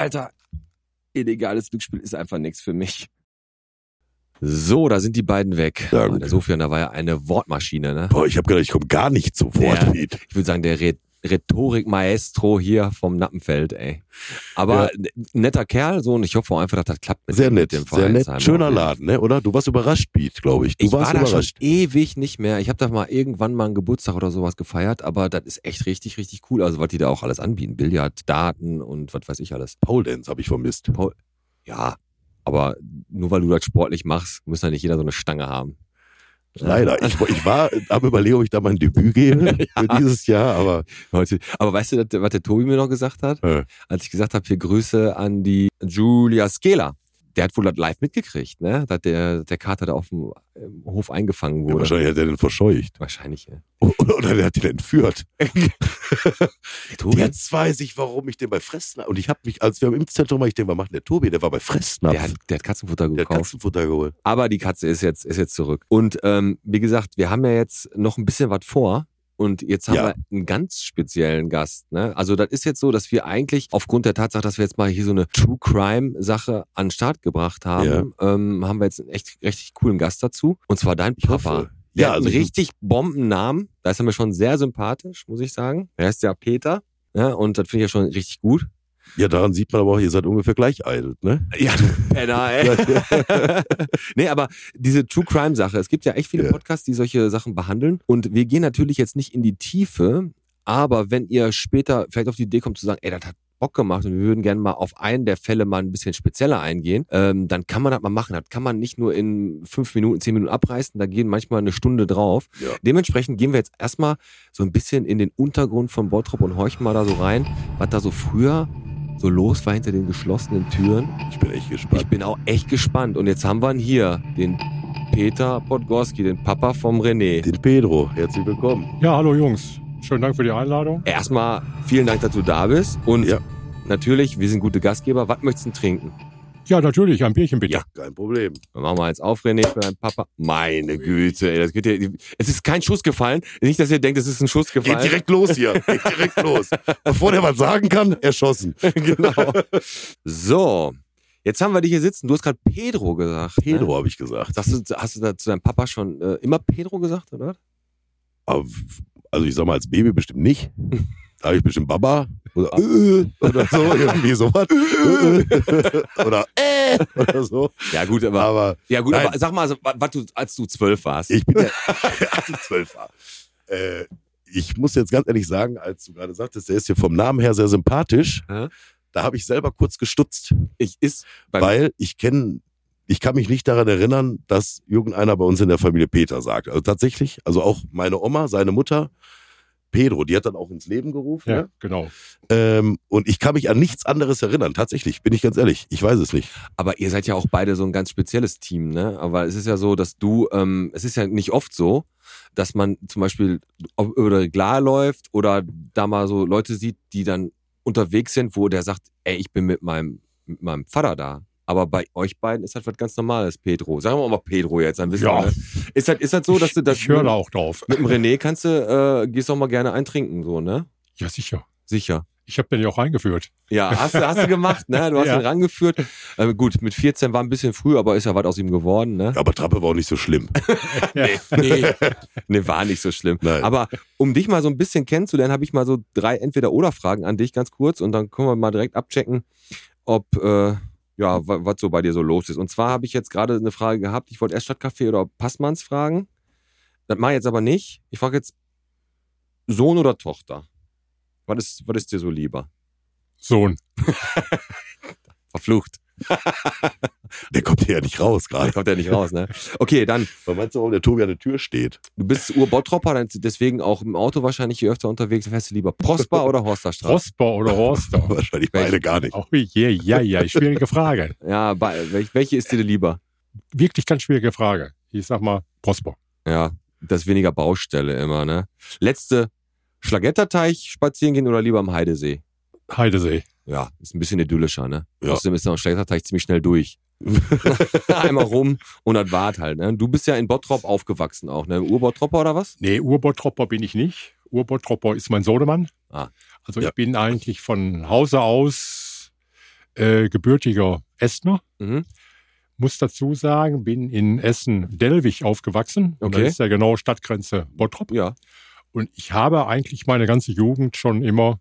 Alter, illegales Glücksspiel ist einfach nichts für mich. So, da sind die beiden weg. Danke. Der Sofian, da war ja eine Wortmaschine, ne? Boah, ich habe gedacht, ich komme gar nicht zu Wort, Ja. Ich würde sagen, der Rhe- Rhetorik-Maestro hier vom Nappenfeld, ey. Aber n- netter Kerl, so, und ich hoffe einfach, dass das klappt mit, Sehr nett, dem sehr nett. Schöner Laden, ne? Oder? Du warst überrascht, Piet, glaube ich. Du Ich warst war da schon überrascht. ewig nicht mehr. Ich habe da mal irgendwann mal einen Geburtstag oder sowas gefeiert, aber das ist echt richtig, richtig cool. Also, was die da auch alles anbieten. Billard, Daten und was weiß ich alles. Pole Dance habe ich vermisst. Paul, ja, aber nur weil du das sportlich machst, muss ja nicht jeder so eine Stange haben. Leider. Ich, ich war am überlegen, ob ich da mein Debüt gebe für dieses Jahr, aber Heute. Aber weißt du, was der Tobi mir noch gesagt hat? Äh. Als ich gesagt habe, hier Grüße an die Julia Skela. Der hat wohl das live mitgekriegt, ne? Dass der, der Kater da auf dem ähm, Hof eingefangen ja, wurde. wahrscheinlich hat er den verscheucht. Wahrscheinlich, ja. Oder, oder der hat ihn entführt. Tobi, Jetzt weiß ich, warum ich den bei Fressnapf. Und ich habe mich, als wir im Impfzentrum waren, ich denke, was macht der Tobi? Der war bei Fressnapf. der hat, der hat Katzenfutter Der hat gekauft. Katzenfutter geholt. Aber die Katze ist jetzt, ist jetzt zurück. Und ähm, wie gesagt, wir haben ja jetzt noch ein bisschen was vor. Und jetzt haben Ja. wir einen ganz speziellen Gast. Ne? Also das ist jetzt so, dass wir eigentlich aufgrund der Tatsache, dass wir jetzt mal hier so eine True Crime Sache an den Start gebracht haben, ähm, haben wir jetzt einen echt richtig coolen Gast dazu. Und zwar dein Ich Papa. hoffe. Der Ja, also einen ich- richtig Bombennamen. Da ist er mir schon sehr sympathisch, muss ich sagen. Er heißt ja Peter. Ja, und das finde ich ja schon richtig gut. Ja, daran sieht man aber auch, ihr seid ungefähr gleich alt, ne? Ja, du Penner, ey. nee, aber diese True Crime Sache, es gibt ja echt viele Ja. Podcasts, die solche Sachen behandeln. Und wir gehen natürlich jetzt nicht in die Tiefe, aber wenn ihr später vielleicht auf die Idee kommt zu sagen, ey, das hat Bock gemacht und wir würden gerne mal auf einen der Fälle mal ein bisschen spezieller eingehen, ähm, dann kann man das mal machen. Das kann man nicht nur in fünf Minuten, zehn Minuten abreißen, da gehen manchmal eine Stunde drauf. Ja. Dementsprechend gehen wir jetzt erstmal so ein bisschen in den Untergrund von Bottrop und horchen mal da so rein, was da so früher so los war hinter den geschlossenen Türen. Ich bin echt gespannt. Ich bin auch echt gespannt. Und jetzt haben wir ihn hier, den Peter Podgorski, den Papa vom René. Den Pedro, herzlich willkommen. Ja, hallo Jungs. Schönen Dank für die Einladung. Erstmal vielen Dank, dass du da bist. Und Ja. natürlich, wir sind gute Gastgeber. Was möchtest du denn trinken? Ja, natürlich, ein Bierchen bitte. Ja. Kein Problem. Dann machen wir jetzt auf, René, für deinen Papa. Meine Güte, ey, das geht ja, es ist kein Schuss gefallen. Nicht, dass ihr denkt, es ist ein Schuss gefallen. Geht direkt los hier. Geht direkt los. Bevor der was sagen kann, erschossen. genau. So, jetzt haben wir dich hier sitzen. Du hast gerade Pedro gesagt. Pedro, Ne? habe ich gesagt. Sagst du, hast du da zu deinem Papa schon äh, immer Pedro gesagt, oder? Aber, also ich sag mal, als Baby bestimmt nicht. Da habe ich bestimmt Baba oder, äh, oder so, irgendwie sowas. Äh, oder äh, oder so. Ja, gut, aber. Aber Ja gut, Nein. aber sag mal, wa- was du, als du zwölf warst. ich bin ja, als ich zwölf war. Äh, ich muss jetzt ganz ehrlich sagen, als du gerade sagtest, der ist hier vom Namen her sehr sympathisch, Ja. da habe ich selber kurz gestutzt, Ich ist weil ich kenne, ich kann mich nicht daran erinnern, dass irgendeiner bei uns in der Familie Peter sagt. Also tatsächlich, also auch meine Oma, seine Mutter, Pedro, die hat dann auch ins Leben gerufen. Ja, Ne? genau. Ähm, und ich kann mich an nichts anderes erinnern, tatsächlich, bin ich ganz ehrlich. Ich weiß es nicht. aber ihr seid ja auch beide so ein ganz spezielles Team, ne? Aber es ist ja so, dass du, ähm, es ist ja nicht oft so, dass man zum Beispiel über Reglar läuft oder da mal so Leute sieht, die dann unterwegs sind, wo der sagt, ey, ich bin mit meinem, mit meinem Vater da. Aber bei euch beiden ist das was ganz Normales, Pedro. Sagen wir mal Pedro jetzt, dann wissen Ja. wir. Ne? Ist das, ist das so, dass du das ich höre da auch drauf. mit dem René kannst du, äh, gehst auch mal gerne eintrinken, so, ne? Ja, sicher. Sicher. Ich habe den ja auch eingeführt. Ja, hast du, hast du gemacht, ne? Du hast Ja. ihn rangeführt. Äh, gut, mit 14 war ein bisschen früh, aber ist ja was aus ihm geworden, ne? Aber Trappe war auch nicht so schlimm. Nee, nee, nee, war nicht so schlimm. Nein. Aber um dich mal so ein bisschen kennenzulernen, habe ich mal so drei Entweder-Oder-Fragen an dich ganz kurz und dann können wir mal direkt abchecken, ob, äh, ja, wa- was so bei dir so los ist. Und zwar habe ich jetzt gerade eine Frage gehabt, ich wollte erst Stadtcafé oder Passmanns fragen. Das mache ich jetzt aber nicht. Ich frage jetzt Sohn oder Tochter? Was ist, was ist dir so lieber? Sohn. Verflucht. Der kommt ja nicht raus gerade. kommt er nicht raus, ne? Okay, dann, Was meinst du, warum der Tobi an der Tür steht? du bist Ur-Bottropper, deswegen auch im Auto wahrscheinlich hier öfter unterwegs. Fährst du lieber Prosper oder Horsterstraße? Prosper oder Horster? Wahrscheinlich Welche? beide gar nicht. Oh, je, ja, ja, schwierige Frage. Ja, welche ist dir lieber? Wirklich ganz schwierige Frage. Ich sag mal Prosper. Ja, das ist weniger Baustelle immer, ne? Letzte Schlagetterteich spazieren gehen oder lieber am Heidesee? Heidesee. Ja, ist ein bisschen idyllischer, ne? Ja. Außerdem ist der Schlagetterteich ziemlich schnell durch. Einmal rum und das wart halt, ne? Du bist ja in Bottrop aufgewachsen auch, ne? Urbottropper oder was? Nee, Urbottropper bin ich nicht. Urbottropper ist mein Sohnemann. Ah. Also Ja. ich bin eigentlich von Hause aus äh, gebürtiger Essener. Mhm. Muss dazu sagen, bin in Essen-Delwig aufgewachsen. Und Okay. Das ist ja genau Stadtgrenze Bottrop. Ja. Und ich habe eigentlich meine ganze Jugend schon immer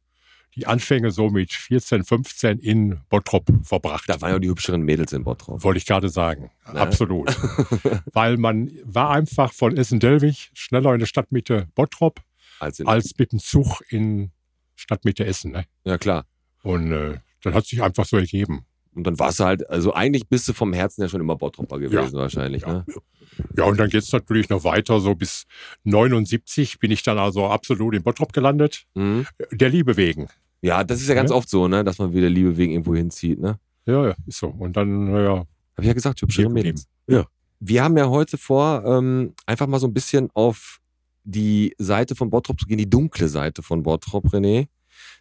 die Anfänge so mit 14, 15 in Bottrop verbracht. Da waren ja die hübscheren Mädels in Bottrop. Wollte ich gerade sagen. Ne? Absolut. Weil man war einfach von Essen-Delwig schneller in der Stadtmitte Bottrop Als als mit dem Zug in Stadtmitte Essen. Ne? ja, klar. Und äh, das hat sich einfach so ergeben. Und dann warst du halt, also eigentlich bist du vom Herzen ja schon immer Bottropper gewesen, wahrscheinlich, Ja. ne? Ja, und dann geht's natürlich noch weiter. So bis 79 bin ich dann also absolut in Bottrop gelandet. Mhm. Der Liebe wegen. Ja, das ist ja ganz Ja. oft so, ne? Dass man wieder Liebe wegen irgendwo hinzieht, ne? Ja, ja, ist so. Und dann, ja, Hab ich ja gesagt, hübschere Hier Mädels. Ja. Wir haben ja heute vor, ähm, einfach mal so ein bisschen auf die Seite von Bottrop zu gehen, die dunkle Seite von Bottrop, René,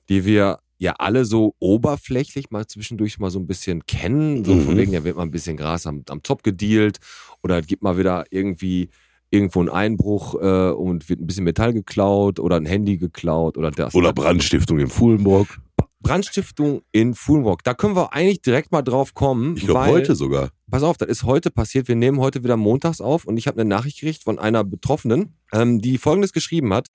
die wir ja alle so oberflächlich mal zwischendurch mal so ein bisschen kennen. So von Mhm. wegen, da wird mal ein bisschen Gras am, am Top gedealt oder gibt mal wieder irgendwie irgendwo ein Einbruch äh, und wird ein bisschen Metall geklaut oder ein Handy geklaut oder das. Oder Brandstiftung in Fuhlenburg. Brandstiftung in Fulmrock. Da können wir eigentlich direkt mal drauf kommen. Ich glaube heute sogar. Pass auf, das ist heute passiert. Wir nehmen heute wieder montags auf und ich habe eine Nachricht gekriegt von einer Betroffenen, ähm, die folgendes geschrieben hat.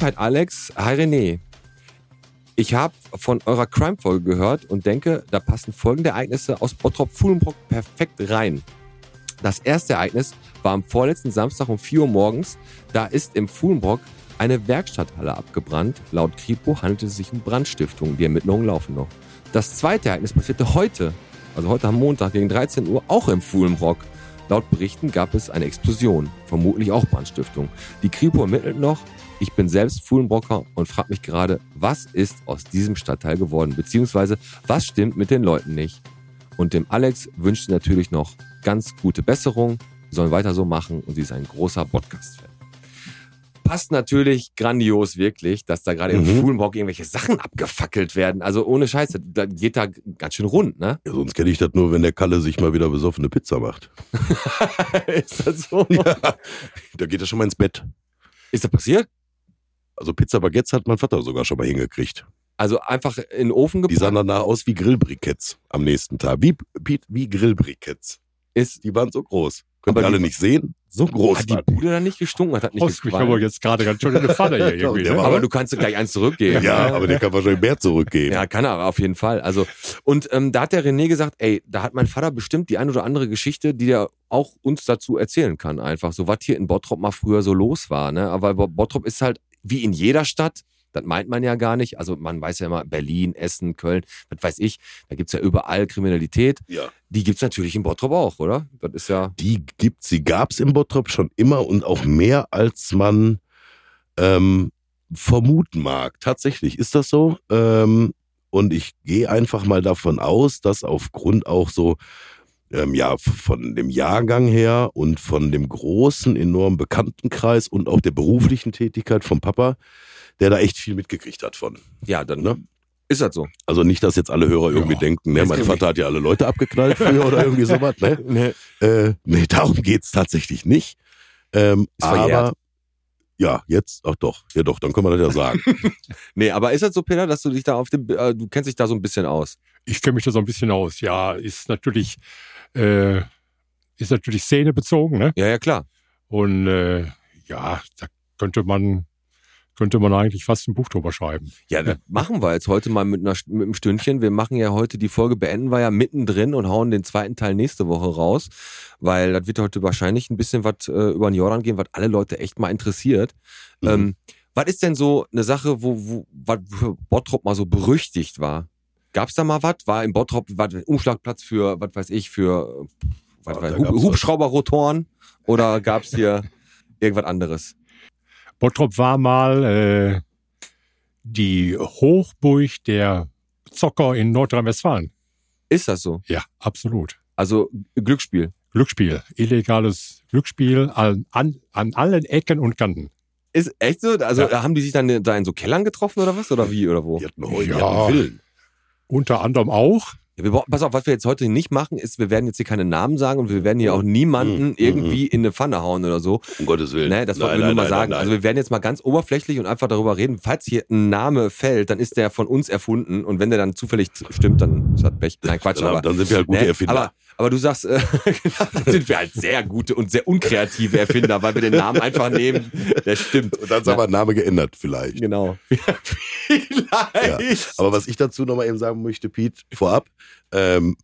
Hi hi Alex, hi René. Ich habe von eurer Crime-Folge gehört und denke, da passen folgende Ereignisse aus Bottrop-Fuhlenbrock perfekt rein. Das erste Ereignis war am vorletzten Samstag um 4 Uhr morgens. Da ist im Fuhlenbrock eine Werkstatthalle abgebrannt. Laut Kripo handelte es sich um Brandstiftung. Die Ermittlungen laufen noch. Das zweite Ereignis passierte heute, also heute am Montag gegen 13 Uhr, auch im Fuhlenbrock. Laut Berichten gab es eine Explosion, vermutlich auch Brandstiftung. Die Kripo ermittelt noch. Ich bin selbst Fuhlenbrocker und frage mich gerade, was ist aus diesem Stadtteil geworden, beziehungsweise was stimmt mit den Leuten nicht. Und dem Alex wünscht sie natürlich noch ganz gute Besserung, sollen weiter so machen und sie ist ein großer Podcast-Fan. Passt natürlich grandios wirklich, dass da gerade im Mhm. Fuhlenbrock irgendwelche Sachen abgefackelt werden. Also ohne Scheiße, da geht da ganz schön rund, ne? Ja, sonst kenne ich das nur, wenn der Kalle sich mal wieder besoffene Pizza macht. ist das so? Ja, da geht er schon mal ins Bett. Ist das passiert? Also Pizza Baguettes hat mein Vater sogar schon mal hingekriegt. Also einfach in den Ofen Die gepackt sahen danach aus wie Grillbriketts am nächsten Tag. Wie, wie, wie Grillbriketts. ist. Die waren so groß. Könnt Aber ihr alle die- nicht sehen? So groß Hat die die. Bude dann nicht gestunken? Hat das nicht mich gequalmt? aber jetzt gerade ganz schön in die Pfanne hier Ja, irgendwie. Ne? Aber du kannst gleich eins zurückgeben. Ja, ne? aber der kann wahrscheinlich mehr zurückgeben. Ja, kann er auf jeden Fall. Also und ähm, da hat der René gesagt, ey, da hat mein Vater bestimmt die ein oder andere Geschichte, die er auch uns dazu erzählen kann, einfach so was hier in Bottrop mal früher so los war, ne? Aber Bo- Bottrop ist halt wie in jeder Stadt. Das meint man ja gar nicht. Also man weiß ja immer, Berlin, Essen, Köln, was weiß ich, da gibt's ja überall Kriminalität. Ja. Die gibt's natürlich in Bottrop auch, oder? Das ist ja. Die gibt, sie gab's im Bottrop schon immer und auch mehr, als man ähm, vermuten mag. Tatsächlich ist das so. Ähm, und ich gehe einfach mal davon aus, dass aufgrund auch so ähm, ja von dem Jahrgang her und von dem großen, enormen Bekanntenkreis und auch der beruflichen Tätigkeit vom Papa, der da echt viel mitgekriegt hat von. Ja, dann Ne? ist das so. Also nicht, dass jetzt alle Hörer irgendwie Ja. denken, ne, mein Vater hat ja alle Leute abgeknallt früher oder irgendwie sowas, ne? Nee. Äh, nee, darum geht's tatsächlich nicht. Ähm, aber ja, jetzt, ach doch, ja doch, dann können wir das ja sagen. Nee, aber ist das so, Peter, dass du dich da auf dem, äh, du kennst dich da so ein bisschen aus? Ich kenne mich da so ein bisschen aus. Ja, ist natürlich, äh, ist natürlich szenebezogen, ne? Ja, ja, klar. Und äh, ja, da könnte man, könnte man eigentlich fast ein Buch drüber schreiben. Ja, das machen wir jetzt heute mal mit, einer, mit einem Stündchen. Wir machen ja heute die Folge, beenden wir ja mittendrin und hauen den zweiten Teil nächste Woche raus, weil das wird heute wahrscheinlich ein bisschen was äh, über den Jordan gehen, was alle Leute echt mal interessiert. Mhm. Ähm, was ist denn so eine Sache, wo, wo was Bottrop mal so berüchtigt war? Gab's da mal was? War im Bottrop was, Umschlagplatz für, was weiß ich, für was Ja, weiß, Hub, was. Hubschrauberrotoren? Oder gab's hier irgendwas anderes? Bottrop war mal äh, die Hochburg der Zocker in Nordrhein-Westfalen. Ist das so? Ja, absolut. Also Glücksspiel. Glücksspiel, illegales Glücksspiel an, an, an allen Ecken und Kanten. Ist echt so? Also Ja. haben die sich dann da in so Kellern getroffen oder was? Oder wie oder wo? Die hatten heute Ja. die hatten Villen. Unter anderem auch. Ja, wir, brauchen- pass auf, was wir jetzt heute nicht machen, ist, wir werden jetzt hier keine Namen sagen und wir werden hier auch niemanden Mhm. irgendwie in eine Pfanne hauen oder so. Um Gottes Willen. Ne, das wollten Nein, wir nur nein, mal nein, sagen. nein, Also wir werden jetzt mal ganz oberflächlich und einfach darüber reden. Falls hier ein Name fällt, dann ist der von uns erfunden und wenn der dann zufällig stimmt, dann ist das Pech. Nein, Quatsch, dann, aber. dann sind wir halt gute ne, Erfinder. aber, aber du sagst, äh, sind wir halt sehr gute und sehr unkreative Erfinder, weil wir den Namen einfach nehmen. Der stimmt. und dann ist aber ein Name geändert vielleicht. Genau. Vielleicht. Aber was ich dazu nochmal eben sagen möchte, Pete, vorab, ähm,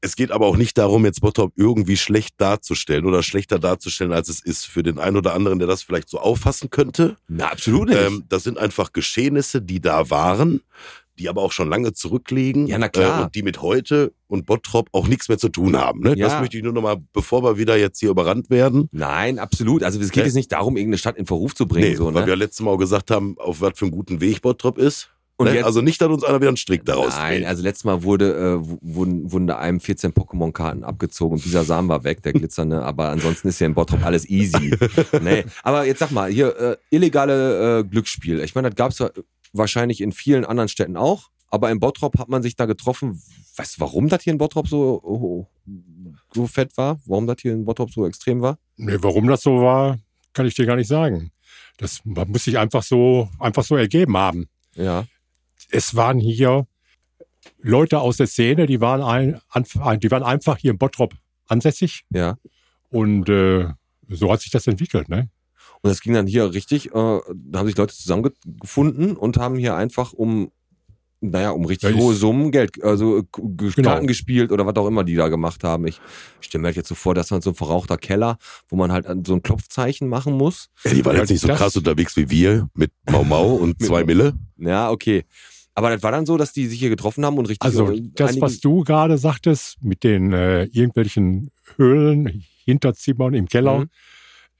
es geht aber auch nicht darum, jetzt Bottrop irgendwie schlecht darzustellen oder schlechter darzustellen, als es ist für den einen oder anderen, der das vielleicht so auffassen könnte. Na, absolut nicht. Ähm, das sind einfach Geschehnisse, die da waren, die aber auch schon lange zurückliegen. Ja, na klar. Äh, und die mit heute und Bottrop auch nichts mehr zu tun haben. Ne? Ja. Das möchte ich nur nochmal, bevor wir wieder jetzt hier überrannt werden. Nein, absolut. Also es geht Ne? jetzt nicht darum, irgendeine Stadt in Verruf zu bringen. Nee, so, weil ne? wir letztes Mal auch gesagt haben, auf was für einen guten Weg Bottrop ist. Und ne? jetzt- also nicht, dass uns einer wieder einen Strick daraus Nein, dreht. also letztes Mal wurde, äh, wurden, wurden da einem 14 Pokémon-Karten abgezogen und dieser Samen war weg, der glitzernde, aber ansonsten ist ja in Bottrop alles easy. nee. Aber jetzt sag mal, hier, äh, illegale äh, Glücksspiel. Ich meine, das gab's ja wahrscheinlich in vielen anderen Städten auch, aber in Bottrop hat man sich da getroffen. Weißt du, warum das hier in Bottrop so, oh, so fett war? Warum das hier in Bottrop so extrem war? Nee, warum das so war, kann ich dir gar nicht sagen. Das muss sich einfach so, einfach so ergeben haben. Ja. Es waren hier Leute aus der Szene, die waren, ein, die waren einfach hier in Bottrop ansässig. Ja. Und äh, so hat sich das entwickelt. Ne? Und das ging dann hier richtig, äh, da haben sich Leute zusammengefunden und haben hier einfach um, naja, um richtig Ja, hohe Summen Geld, also äh, Genau. Karten gespielt oder was auch immer die da gemacht haben. Ich stelle mir halt jetzt so vor, dass man so ein verrauchter Keller, wo man halt so ein Klopfzeichen machen muss. Ja, die waren jetzt nicht so krass unterwegs wie wir mit Mau Mau und zwei Mille. Ja, okay. Aber das war dann so, dass die sich hier getroffen haben und richtig. Also äh, das, was du gerade sagtest, mit den äh, irgendwelchen Höhlen, Hinterzimmern im Keller,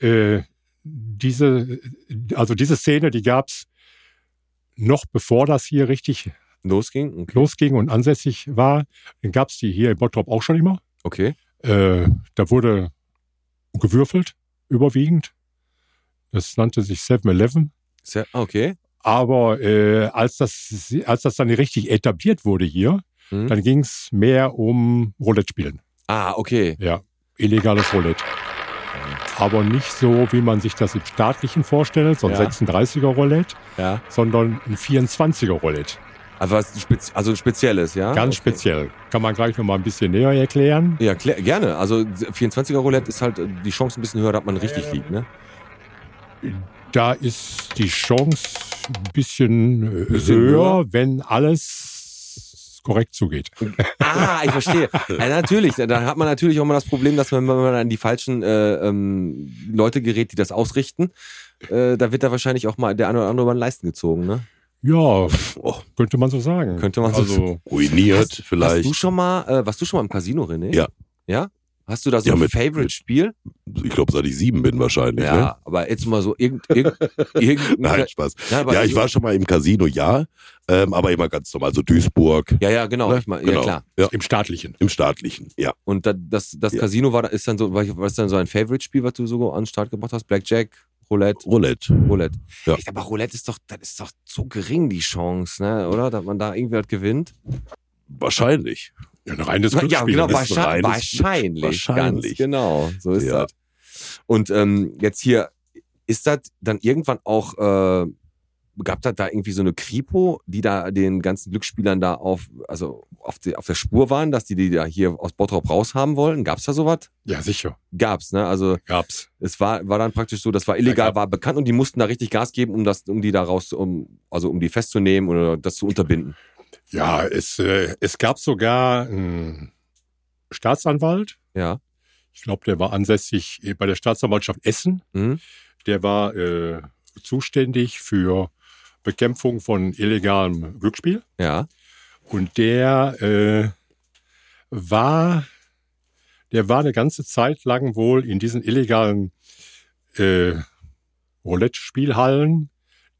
Mhm. äh, diese, also diese Szene, die gab's noch bevor das hier richtig losging. Okay. losging und ansässig war, dann gab's die hier in Bottrop auch schon immer. okay. Äh, da wurde gewürfelt, überwiegend. Das nannte sich 7-Eleven. Sehr, ah, okay. Aber äh, als, das, als das dann richtig etabliert wurde hier, Mhm. dann ging's mehr um Roulette-Spielen. Ah, okay. Ja, illegales Roulette. Aber nicht so, wie man sich das im staatlichen vorstellt, so ein Ja. 36er Roulette, Ja. sondern ein 24er Roulette. Also was spezi also ein spezielles, ja? Ganz okay. speziell. Kann man gleich noch mal ein bisschen näher erklären. Ja, gerne. Also 24er Roulette ist halt äh, die Chance ein bisschen höher, dass man richtig liegt, ne? Da ist die Chance ein bisschen, äh, Bisschen höher, höher? wenn alles korrekt zugeht. Ah, ich verstehe. ja, natürlich, da hat man natürlich auch mal das Problem, dass man, wenn man an die falschen äh, ähm, Leute gerät, die das ausrichten, äh, da wird da wahrscheinlich auch mal der eine oder andere über den Leisten gezogen, ne? Ja, Oh, könnte man so sagen. Könnte man so also, ruiniert Hast vielleicht. du schon mal, äh, warst du schon mal im Casino, René? Ja. Ja? Hast du da so Ja, ein Favorite-Spiel? ich glaube, seit ich sieben bin wahrscheinlich. Ja, Ne? aber jetzt mal so irgend, irgend, irgend Nein, Spaß. Ja, Ja, ich war schon mal im Casino, ja, ähm, aber immer ganz normal, so Duisburg. Ja, ja, genau. Ne? Ich mein, Genau. Ja, klar. Ja, im staatlichen. im staatlichen, ja. Und da, das, das Ja. Casino war, da- ist dann so, was was ist dann so ein Favorite-Spiel, was du so an den Start gebracht hast? Blackjack, Roulette, Roulette. Roulette. Ja. Ich, aber Roulette ist doch, das ist doch so gering, die Chance, ne? Oder? Dass man da irgendwie was gewinnt. Wahrscheinlich. Ja, ein reines Ja, Glücksspiel. genau, ist ein wahrscheinlich, wahrscheinlich. wahrscheinlich. Ganz genau, so ist Ja. das. Und ähm, jetzt hier, ist das dann irgendwann auch, äh, gab das da irgendwie so eine Kripo, die da den ganzen Glücksspielern da auf, also auf, die, auf der Spur waren, dass die die da hier aus Bottrop raushaben wollen? Gab's da sowas? Ja, sicher. Gab's, ne? Also Gab's. es war, war dann praktisch so, das war illegal, gab- war bekannt und die mussten da richtig Gas geben, um das, um die da raus, um, also um die festzunehmen oder das zu unterbinden. Ja, es, äh, es gab sogar einen Staatsanwalt. Ja. Ich glaube, der war ansässig bei der Staatsanwaltschaft Essen. Mhm. Der war äh, zuständig für Bekämpfung von illegalem Glücksspiel. Ja. Und der äh, war, der war eine ganze Zeit lang wohl in diesen illegalen äh, Roulette-Spielhallen,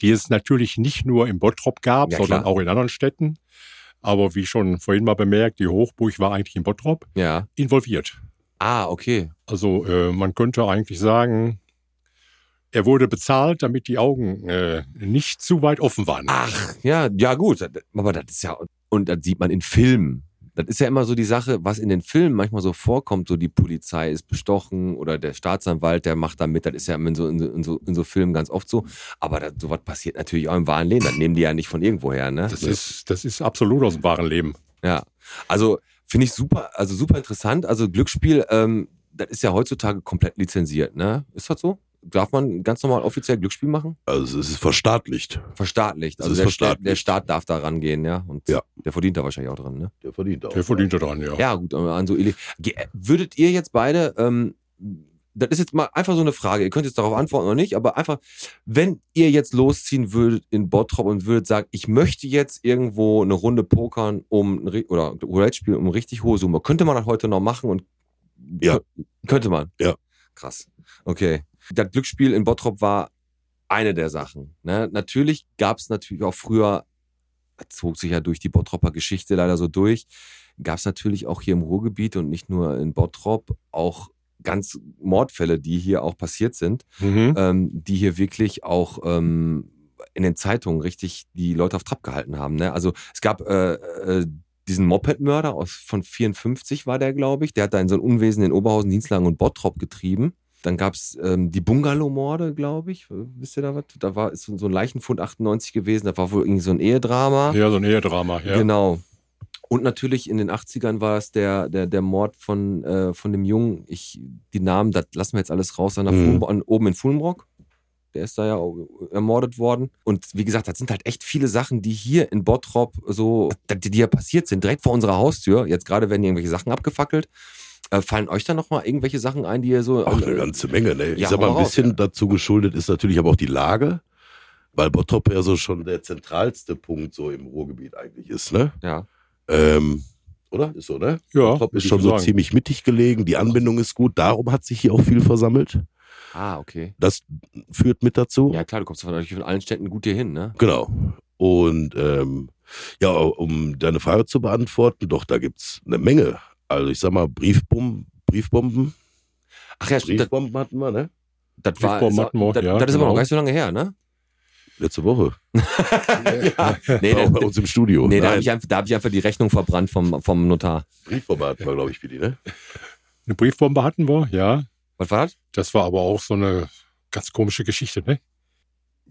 die es natürlich nicht nur im Bottrop gab, Ja, sondern auch in anderen Städten. Aber wie schon vorhin mal bemerkt, die Hochburg war eigentlich in Bottrop Ja. involviert. Ah, okay. Also äh, man könnte eigentlich sagen, er wurde bezahlt, damit die Augen äh, nicht zu weit offen waren. Ach, ja, ja gut. Aber das ist ja, und das sieht man in Filmen. Das ist ja immer so die Sache, was in den Filmen manchmal so vorkommt, so die Polizei ist bestochen oder der Staatsanwalt, der macht da mit, das ist ja in so, in so, in so, Filmen ganz oft so. Aber das, sowas passiert natürlich auch im wahren Leben, das nehmen die ja nicht von irgendwoher, ne? Das ist, das ist absolut aus dem wahren Leben. Ja, also finde ich super, also super interessant. Also Glücksspiel, ähm, das ist ja heutzutage komplett lizenziert, ne? Ist das so? Darf man ganz normal offiziell Glücksspiel machen? Also es ist verstaatlicht. Verstaatlicht. Also ist der, verstaatlicht. der Staat darf da rangehen, ja. Und Ja. der verdient da wahrscheinlich auch dran, ne? Der verdient auch. Der verdient daran, ja. Ja, gut, aber an so Würdet ihr jetzt beide, ähm, das ist jetzt mal einfach so eine Frage, ihr könnt jetzt darauf antworten oder nicht, aber einfach, wenn ihr jetzt losziehen würdet in Bottrop und würdet sagen, ich möchte jetzt irgendwo eine Runde pokern um oder Roulette spielen um richtig hohe Summe, könnte man das heute noch machen und Ja. Kö- könnte man. Ja. Krass. Okay. Das Glücksspiel in Bottrop war eine der Sachen. Ne? Natürlich gab es natürlich auch früher zog sich ja durch die Bottropper Geschichte leider so durch, gab es natürlich auch hier im Ruhrgebiet und nicht nur in Bottrop auch ganz Mordfälle, die hier auch passiert sind, Mhm. ähm, die hier wirklich auch ähm, in den Zeitungen richtig die Leute auf Trab gehalten haben. Ne? Also es gab äh, äh, diesen Moped-Mörder aus von 54 war der, glaube ich. Der hat da in so ein Unwesen in Oberhausen, Dienstlagen und Bottrop getrieben. Dann gab es ähm, die Bungalow-Morde, glaube ich. Wisst ihr da was? Da war ist so ein Leichenfund 98 gewesen. Da war wohl irgendwie so ein Ehedrama. Ja, so ein Ehedrama, ja. Genau. Und natürlich in den 80ern war es der, der, der Mord von, äh, von dem Jungen, ich, die Namen, das lassen wir jetzt alles raus, an der Mhm. Fulm- an, oben in Fulmrock. Der ist da ja ermordet worden. Und wie gesagt, das sind halt echt viele Sachen, die hier in Bottrop so, die, die ja passiert sind, direkt vor unserer Haustür. Jetzt gerade werden irgendwelche Sachen abgefackelt. Äh, fallen euch da noch mal irgendwelche Sachen ein, die ihr so. Ach, eine ganze Menge, ne? Ich Ja, sag mal, ein raus, bisschen ja. dazu geschuldet ist natürlich aber auch die Lage, weil Bottrop ja so schon der zentralste Punkt so im Ruhrgebiet eigentlich ist, ne? Ja. Ähm, oder? Ist so, ne? Ja, Bottrop ist schon so sagen. ziemlich mittig gelegen, die Anbindung ist gut, darum hat sich hier auch viel versammelt. Ah, okay. Das führt mit dazu. Ja, klar, du kommst von, natürlich von allen Städten gut hier hin, ne? Genau. Und ähm, ja, um deine Frage zu beantworten, doch, da gibt's eine Menge. Also ich sag mal, Briefbomben, Briefbomben, Ach ja, stimmt, das, Briefbomben hatten wir, ne? das war. Briefbomben hatten wir, das, ja, das ist aber noch genau. gar nicht so lange her, ne? Letzte Woche. ja. Nee, Auch bei uns im Studio. nee da habe ich, einfach- da hab ich einfach die Rechnung verbrannt vom, vom Notar. Briefbombe hatten wir, glaube ich, für die, ne? Eine Briefbombe hatten wir, ja. Was war das? Das war aber auch so eine ganz komische Geschichte, ne?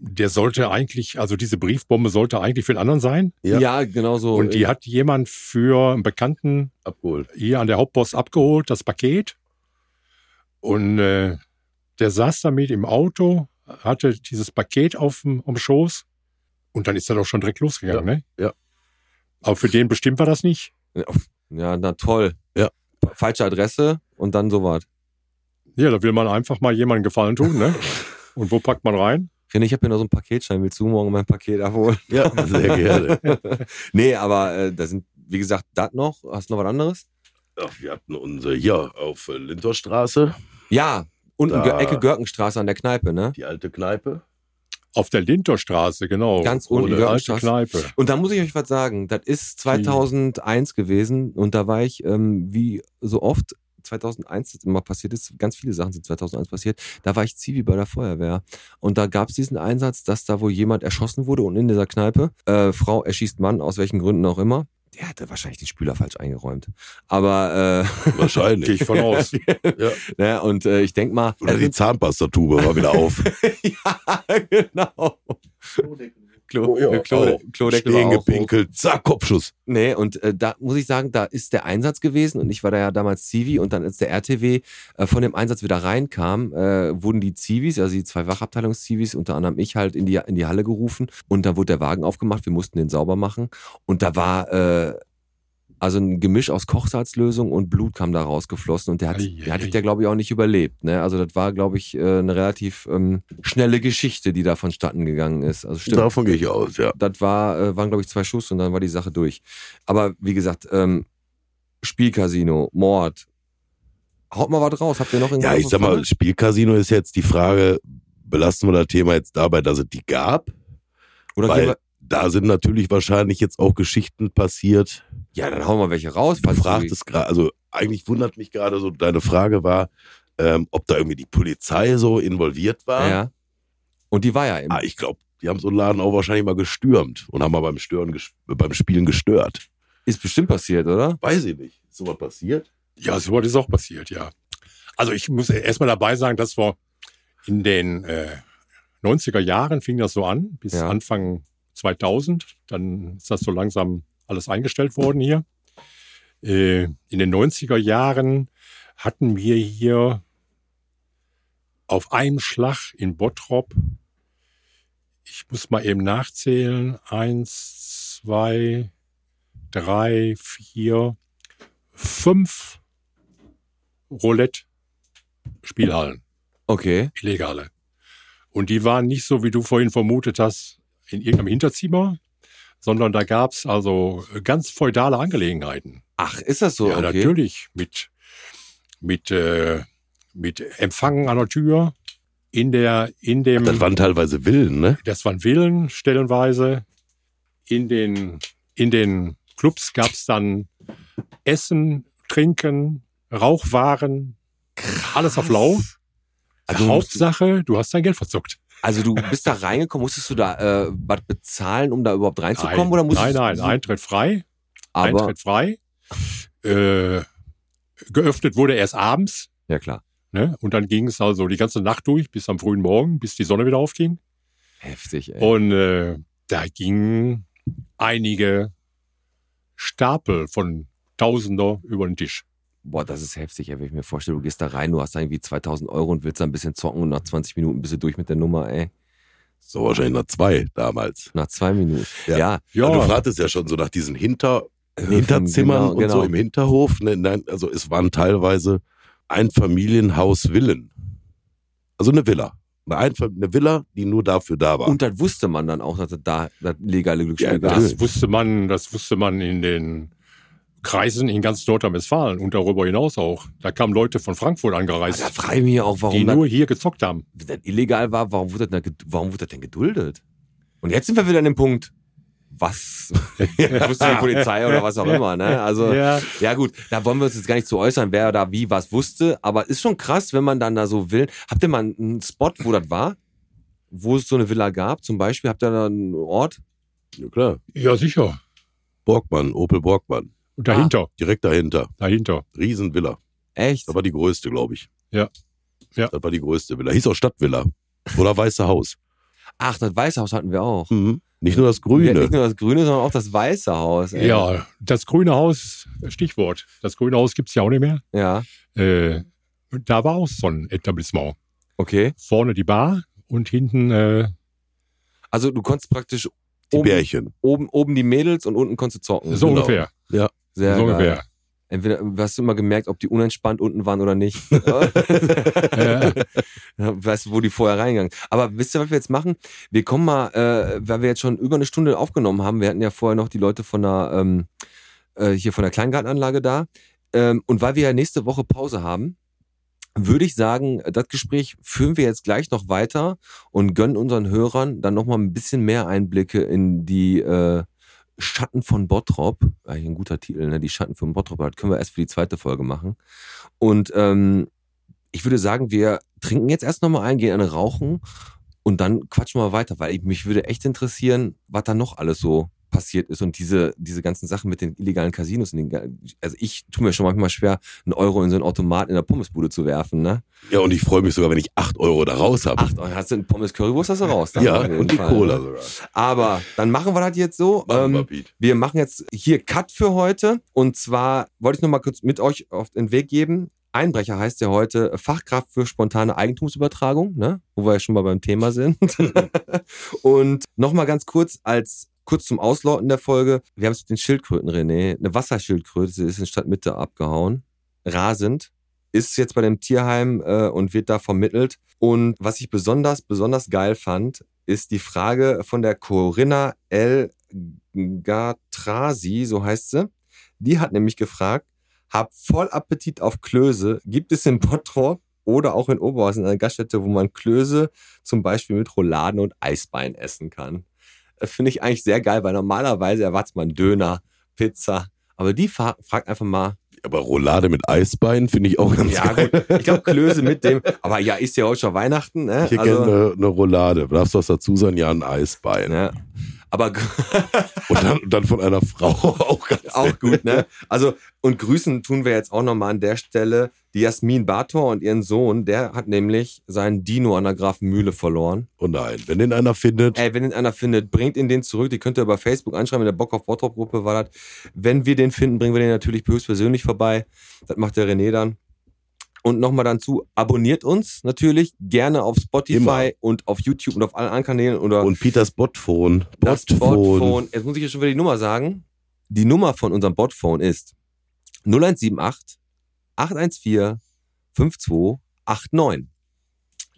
Der sollte eigentlich, also diese Briefbombe sollte eigentlich für den anderen sein. Ja. genau so. Und die hat jemand für einen Bekannten Abgeholt. hier an der Hauptpost abgeholt, das Paket. Und äh, der saß damit im Auto, hatte dieses Paket auf dem, am Schoß. Und dann ist er doch schon direkt losgegangen, ne? ja. Aber für den bestimmt war das nicht. Ja, na toll. Ja. Falsche Adresse und dann so was. Ja, da will man einfach mal jemandem Gefallen tun, ne? Und wo packt man rein? René, ich habe hier noch so einen Paketschein. Willst du morgen mein Paket abholen? Ja, sehr gerne. nee, aber äh, da sind, wie gesagt, das noch. Hast du noch was anderes? Ach, wir hatten unsere hier auf äh, Lintorstraße, Ja, unten Da- Ecke Görkenstraße an der Kneipe, ne? die alte Kneipe. Auf der Linterstraße, genau. Ganz unten, Eine alte Görkenstraße. Kneipe. Und da muss ich euch was sagen. Das ist 2001 gewesen und da war ich, ähm, wie so oft 2001 das immer passiert ist, ganz viele Sachen sind 2001 passiert, da war ich Zivi bei der Feuerwehr. Und da gab es diesen Einsatz, dass da wohl jemand erschossen wurde und in dieser Kneipe, äh, Frau erschießt Mann, aus welchen Gründen auch immer. Der hatte wahrscheinlich den Spüler falsch eingeräumt. Aber äh, Gehe Wahrscheinlich. ich von aus. ne, und äh, ich denk mal, Oder die Zahnpastatube war wieder auf. ja, genau. Klo, Oh, ja, Klo. Klodeckel Stehen gepinkelt, zack, Kopfschuss. Nee, und äh, da muss ich sagen, da ist der Einsatz gewesen und ich war da ja damals Zivi und dann als der RTW äh, von dem Einsatz wieder reinkam, äh, wurden die Zivis, also die zwei Wachabteilungs-Zivis, unter anderem ich halt in die, in die Halle gerufen und da wurde der Wagen aufgemacht, wir mussten den sauber machen und da war äh, also ein Gemisch aus Kochsalzlösung und Blut kam da rausgeflossen und der hat, der hat der glaube ich auch nicht überlebt. Ne? Also das war glaube ich äh, eine relativ ähm, schnelle Geschichte, die da vonstatten gegangen ist. Also stimmt Davon gehe ich aus, ja. das war, äh, waren, glaube ich, zwei Schuss und dann war die Sache durch. Aber wie gesagt, ähm, Spielcasino, Mord. Haut mal was raus. Habt ihr noch irgendwas? Ja, ich sag mal, Pfanne? Spielcasino ist jetzt die Frage, belasten wir das Thema jetzt dabei, dass es die gab? Oder gehen Weil wir, da sind natürlich wahrscheinlich jetzt auch Geschichten passiert. ja, dann hauen wir welche raus. Du fragtest gerade, also eigentlich wundert mich gerade so, deine Frage war, ähm, ob da irgendwie die Polizei so involviert war. ja. Und die war ja im. Ah, ich glaube, die haben so einen Laden auch wahrscheinlich mal gestürmt und haben mal beim Stören, ges- beim Spielen gestört. Ist bestimmt passiert, oder? Weiß ich nicht. Ist sowas passiert? Ja, so was ist auch passiert, ja. Also ich muss erstmal dabei sagen, dass wir in den äh, 90er Jahren fing das so an, bis Ja. Anfang 2000. Dann ist das so langsam alles eingestellt worden hier. Äh, in den 90er Jahren hatten wir hier auf einem Schlag in Bottrop, ich muss mal eben nachzählen, eins, zwei, drei, vier, fünf Roulette-Spielhallen, Okay. illegale. Und die waren nicht so, wie du vorhin vermutet hast, in irgendeinem Hinterzimmer, sondern da gab's also ganz feudale Angelegenheiten. Ach, ist das so? ja, okay. natürlich. Mit, mit, äh, mit Empfangen an der Tür, in der, in dem, Das waren teilweise Villen, ne? das waren Villen stellenweise. in den, in den Clubs gab es dann Essen, Trinken, Rauchwaren, alles auf Lau. Also, Hauptsache, du hast dein Geld verzockt. Also du bist da reingekommen, musstest du da äh, was bezahlen, um da überhaupt reinzukommen? oder musstest nein, nein, du, Eintritt frei. Aber, Eintritt frei. Äh, geöffnet wurde erst abends. ja klar. Ne? Und dann ging es also die ganze Nacht durch, bis am frühen Morgen, bis die Sonne wieder aufging. Heftig, ey. Und äh, da gingen einige Stapel von Tausender über den Tisch. Boah, das ist heftig, ey. Wenn ich mir vorstelle, du gehst da rein, du hast da irgendwie 2000 Euro und willst da ein bisschen zocken und nach 20 Minuten bist du durch mit der Nummer, ey. So wahrscheinlich nach zwei damals. Nach zwei Minuten. Ja. Ja, Ja. Du fragtest ja schon so nach diesen Hinter, Hinterzimmern genau, und genau. so im Hinterhof. Ne, nein, also es waren teilweise Einfamilienhaus-Villen. Also eine Villa. Eine, Einfam- eine Villa, die nur dafür da war. Und das wusste man dann auch, dass es da das legale Glücksspiel Ja. Das wusste man, das wusste man in den Kreisen in ganz Nordrhein-Westfalen und darüber hinaus auch. Da kamen Leute von Frankfurt Aber angereist, Da frage ich mich auch, die warum das, nur hier gezockt haben. das illegal war, warum wurde das, denn- warum wurde das denn geduldet? Und jetzt sind wir wieder an dem Punkt, was? Wusste die Polizei oder was auch immer, ne? Also, Ja. Ja gut, da wollen wir uns jetzt gar nicht zu äußern, wer da wie was wusste, aber ist schon krass, wenn man dann da so will. Habt ihr mal einen Spot, wo das war? Wo es so eine Villa gab zum Beispiel? Habt ihr da einen Ort? ja, klar. ja, sicher. Borgmann, Opel Borgmann. Und dahinter, Direkt dahinter. dahinter. Riesenvilla. Echt? Das war die größte, glaube ich. Ja. Ja. Das war die größte Villa. Hieß auch Stadtvilla. Oder Weiße Haus. Ach, das Weiße Haus hatten wir auch. Mhm. Nicht nur das Ja, Grüne. nicht nur das Grüne, sondern auch das Weiße Haus. ey. Ja, das Grüne Haus, Stichwort. Das Grüne Haus gibt's ja auch nicht mehr. Ja, Äh, da war auch so ein Etablissement. okay. Vorne die Bar und hinten, äh, Also du konntest praktisch die oben, Bärchen. oben, oben die Mädels und unten konntest du zocken. so Genau. ungefähr. Sehr so geil. ungefähr. Entweder hast du immer gemerkt, ob die unentspannt unten waren oder nicht. Ja, weißt du, wo die vorher reingegangen. Aber wisst ihr, was wir jetzt machen? Wir kommen mal, äh, weil wir jetzt schon über eine Stunde aufgenommen haben. Wir hatten ja vorher noch die Leute von der ähm, äh, hier von der Kleingartenanlage da. Ähm, und weil wir ja nächste Woche Pause haben, würde ich sagen, das Gespräch führen wir jetzt gleich noch weiter und gönnen unseren Hörern dann nochmal ein bisschen mehr Einblicke in die äh, Schatten von Bottrop. Eigentlich ein guter Titel, ne? Die Schatten von Bottrop. Das können wir erst für die zweite Folge machen. Und ähm, ich würde sagen, wir trinken jetzt erst nochmal ein, gehen eine rauchen und dann quatschen wir weiter, weil ich, mich würde echt interessieren, was da noch alles so passiert ist und diese, diese ganzen Sachen mit den illegalen Casinos. Den, also ich tue mir schon manchmal schwer, einen Euro in so einen Automat in der Pommesbude zu werfen, ne? Ja, und ich freue mich sogar, wenn ich 8 Euro da raus habe. Acht Euro, hast du einen Pommes Currywurst, hast du raus. Ja, und die Fall, Cola sogar. Aber dann machen wir das jetzt so. Machen wir, Ähm, Pete. wir machen jetzt hier Cut für heute. Und zwar wollte ich noch mal kurz mit euch auf den Weg geben. Einbrecher heißt ja heute Fachkraft für spontane Eigentumsübertragung, ne? wo wir ja schon mal beim Thema sind. und noch mal ganz kurz als kurz zum Ausloten der Folge. Wir haben es mit den Schildkröten, René. Eine Wasserschildkröte ist in Stadtmitte abgehauen. Rasend. Ist jetzt bei dem Tierheim äh, und wird da vermittelt. Und was ich besonders, besonders geil fand, ist die Frage von der Corinna L. Gatrasi, so heißt sie. Die hat nämlich gefragt, hab voll Appetit auf Klöße. Gibt es in Bottrop oder auch in Oberhausen eine Gaststätte, wo man Klöße zum Beispiel mit Rouladen und Eisbein essen kann? Finde ich eigentlich sehr geil, weil normalerweise erwartet man Döner, Pizza. Aber die fra fragt einfach mal, Aber Roulade mit Eisbein finde ich auch ganz ja geil. gut, ich glaube Klöße mit dem, aber ja, ist ja heute schon Weihnachten, ne? Ich hätte gerne eine, eine Roulade. Darfst du was dazu sagen? Ja, ein Eisbein. ja. Aber Und dann, dann von einer Frau auch ganz auch gut, ne? Also, und grüßen tun wir jetzt auch nochmal an der Stelle die Jasmin Bator und ihren Sohn. Der hat nämlich seinen Dino an der Grafenmühle verloren. Oh nein, wenn den einer findet, Ey, wenn ihn einer findet, bringt ihn den zurück. Die könnt ihr über Facebook anschreiben. In der Bock auf Bottrop Gruppe war das. Wenn wir den finden, bringen wir den natürlich höchstpersönlich vorbei. Das macht der René dann. Und nochmal dann zu, abonniert uns natürlich gerne auf Spotify Immer. und auf YouTube und auf allen anderen Kanälen oder und Peters Botphone. das Botphone. Jetzt muss ich ja schon wieder die Nummer sagen. Die Nummer von unserem Botphone ist 0178 814 5289.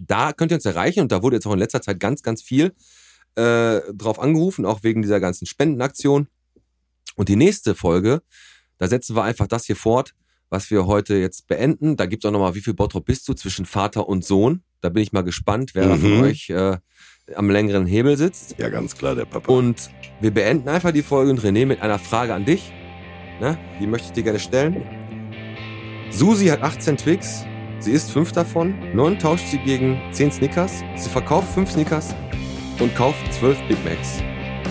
Da könnt ihr uns erreichen und da wurde jetzt auch in letzter Zeit ganz, ganz viel äh, drauf angerufen, auch wegen dieser ganzen Spendenaktion. Und die nächste Folge, da setzen wir einfach das hier fort, was wir heute jetzt beenden. Da gibt es auch nochmal, wie viel Bottrop bist du zwischen Vater und Sohn. Da bin ich mal gespannt, wer da von Mhm. euch äh, am längeren Hebel sitzt. Ja, ganz klar, der Papa. Und wir beenden einfach die Folge und René mit einer Frage an dich. Ne? Die möchte ich dir gerne stellen. Susi hat 18 Twix. Sie isst fünf davon. Neun tauscht sie gegen 10 Snickers. Sie verkauft fünf Snickers und kauft zwölf Big Macs.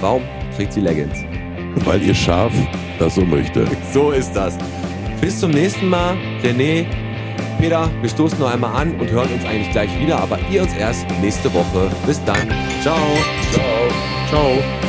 Warum trägt sie Leggings? Weil ihr Schaf das so möchte. So ist das. Bis zum nächsten Mal. René, Peter, wir stoßen noch einmal an und hören uns eigentlich gleich wieder, aber ihr uns erst nächste Woche. Bis dann. Ciao. Ciao. Ciao.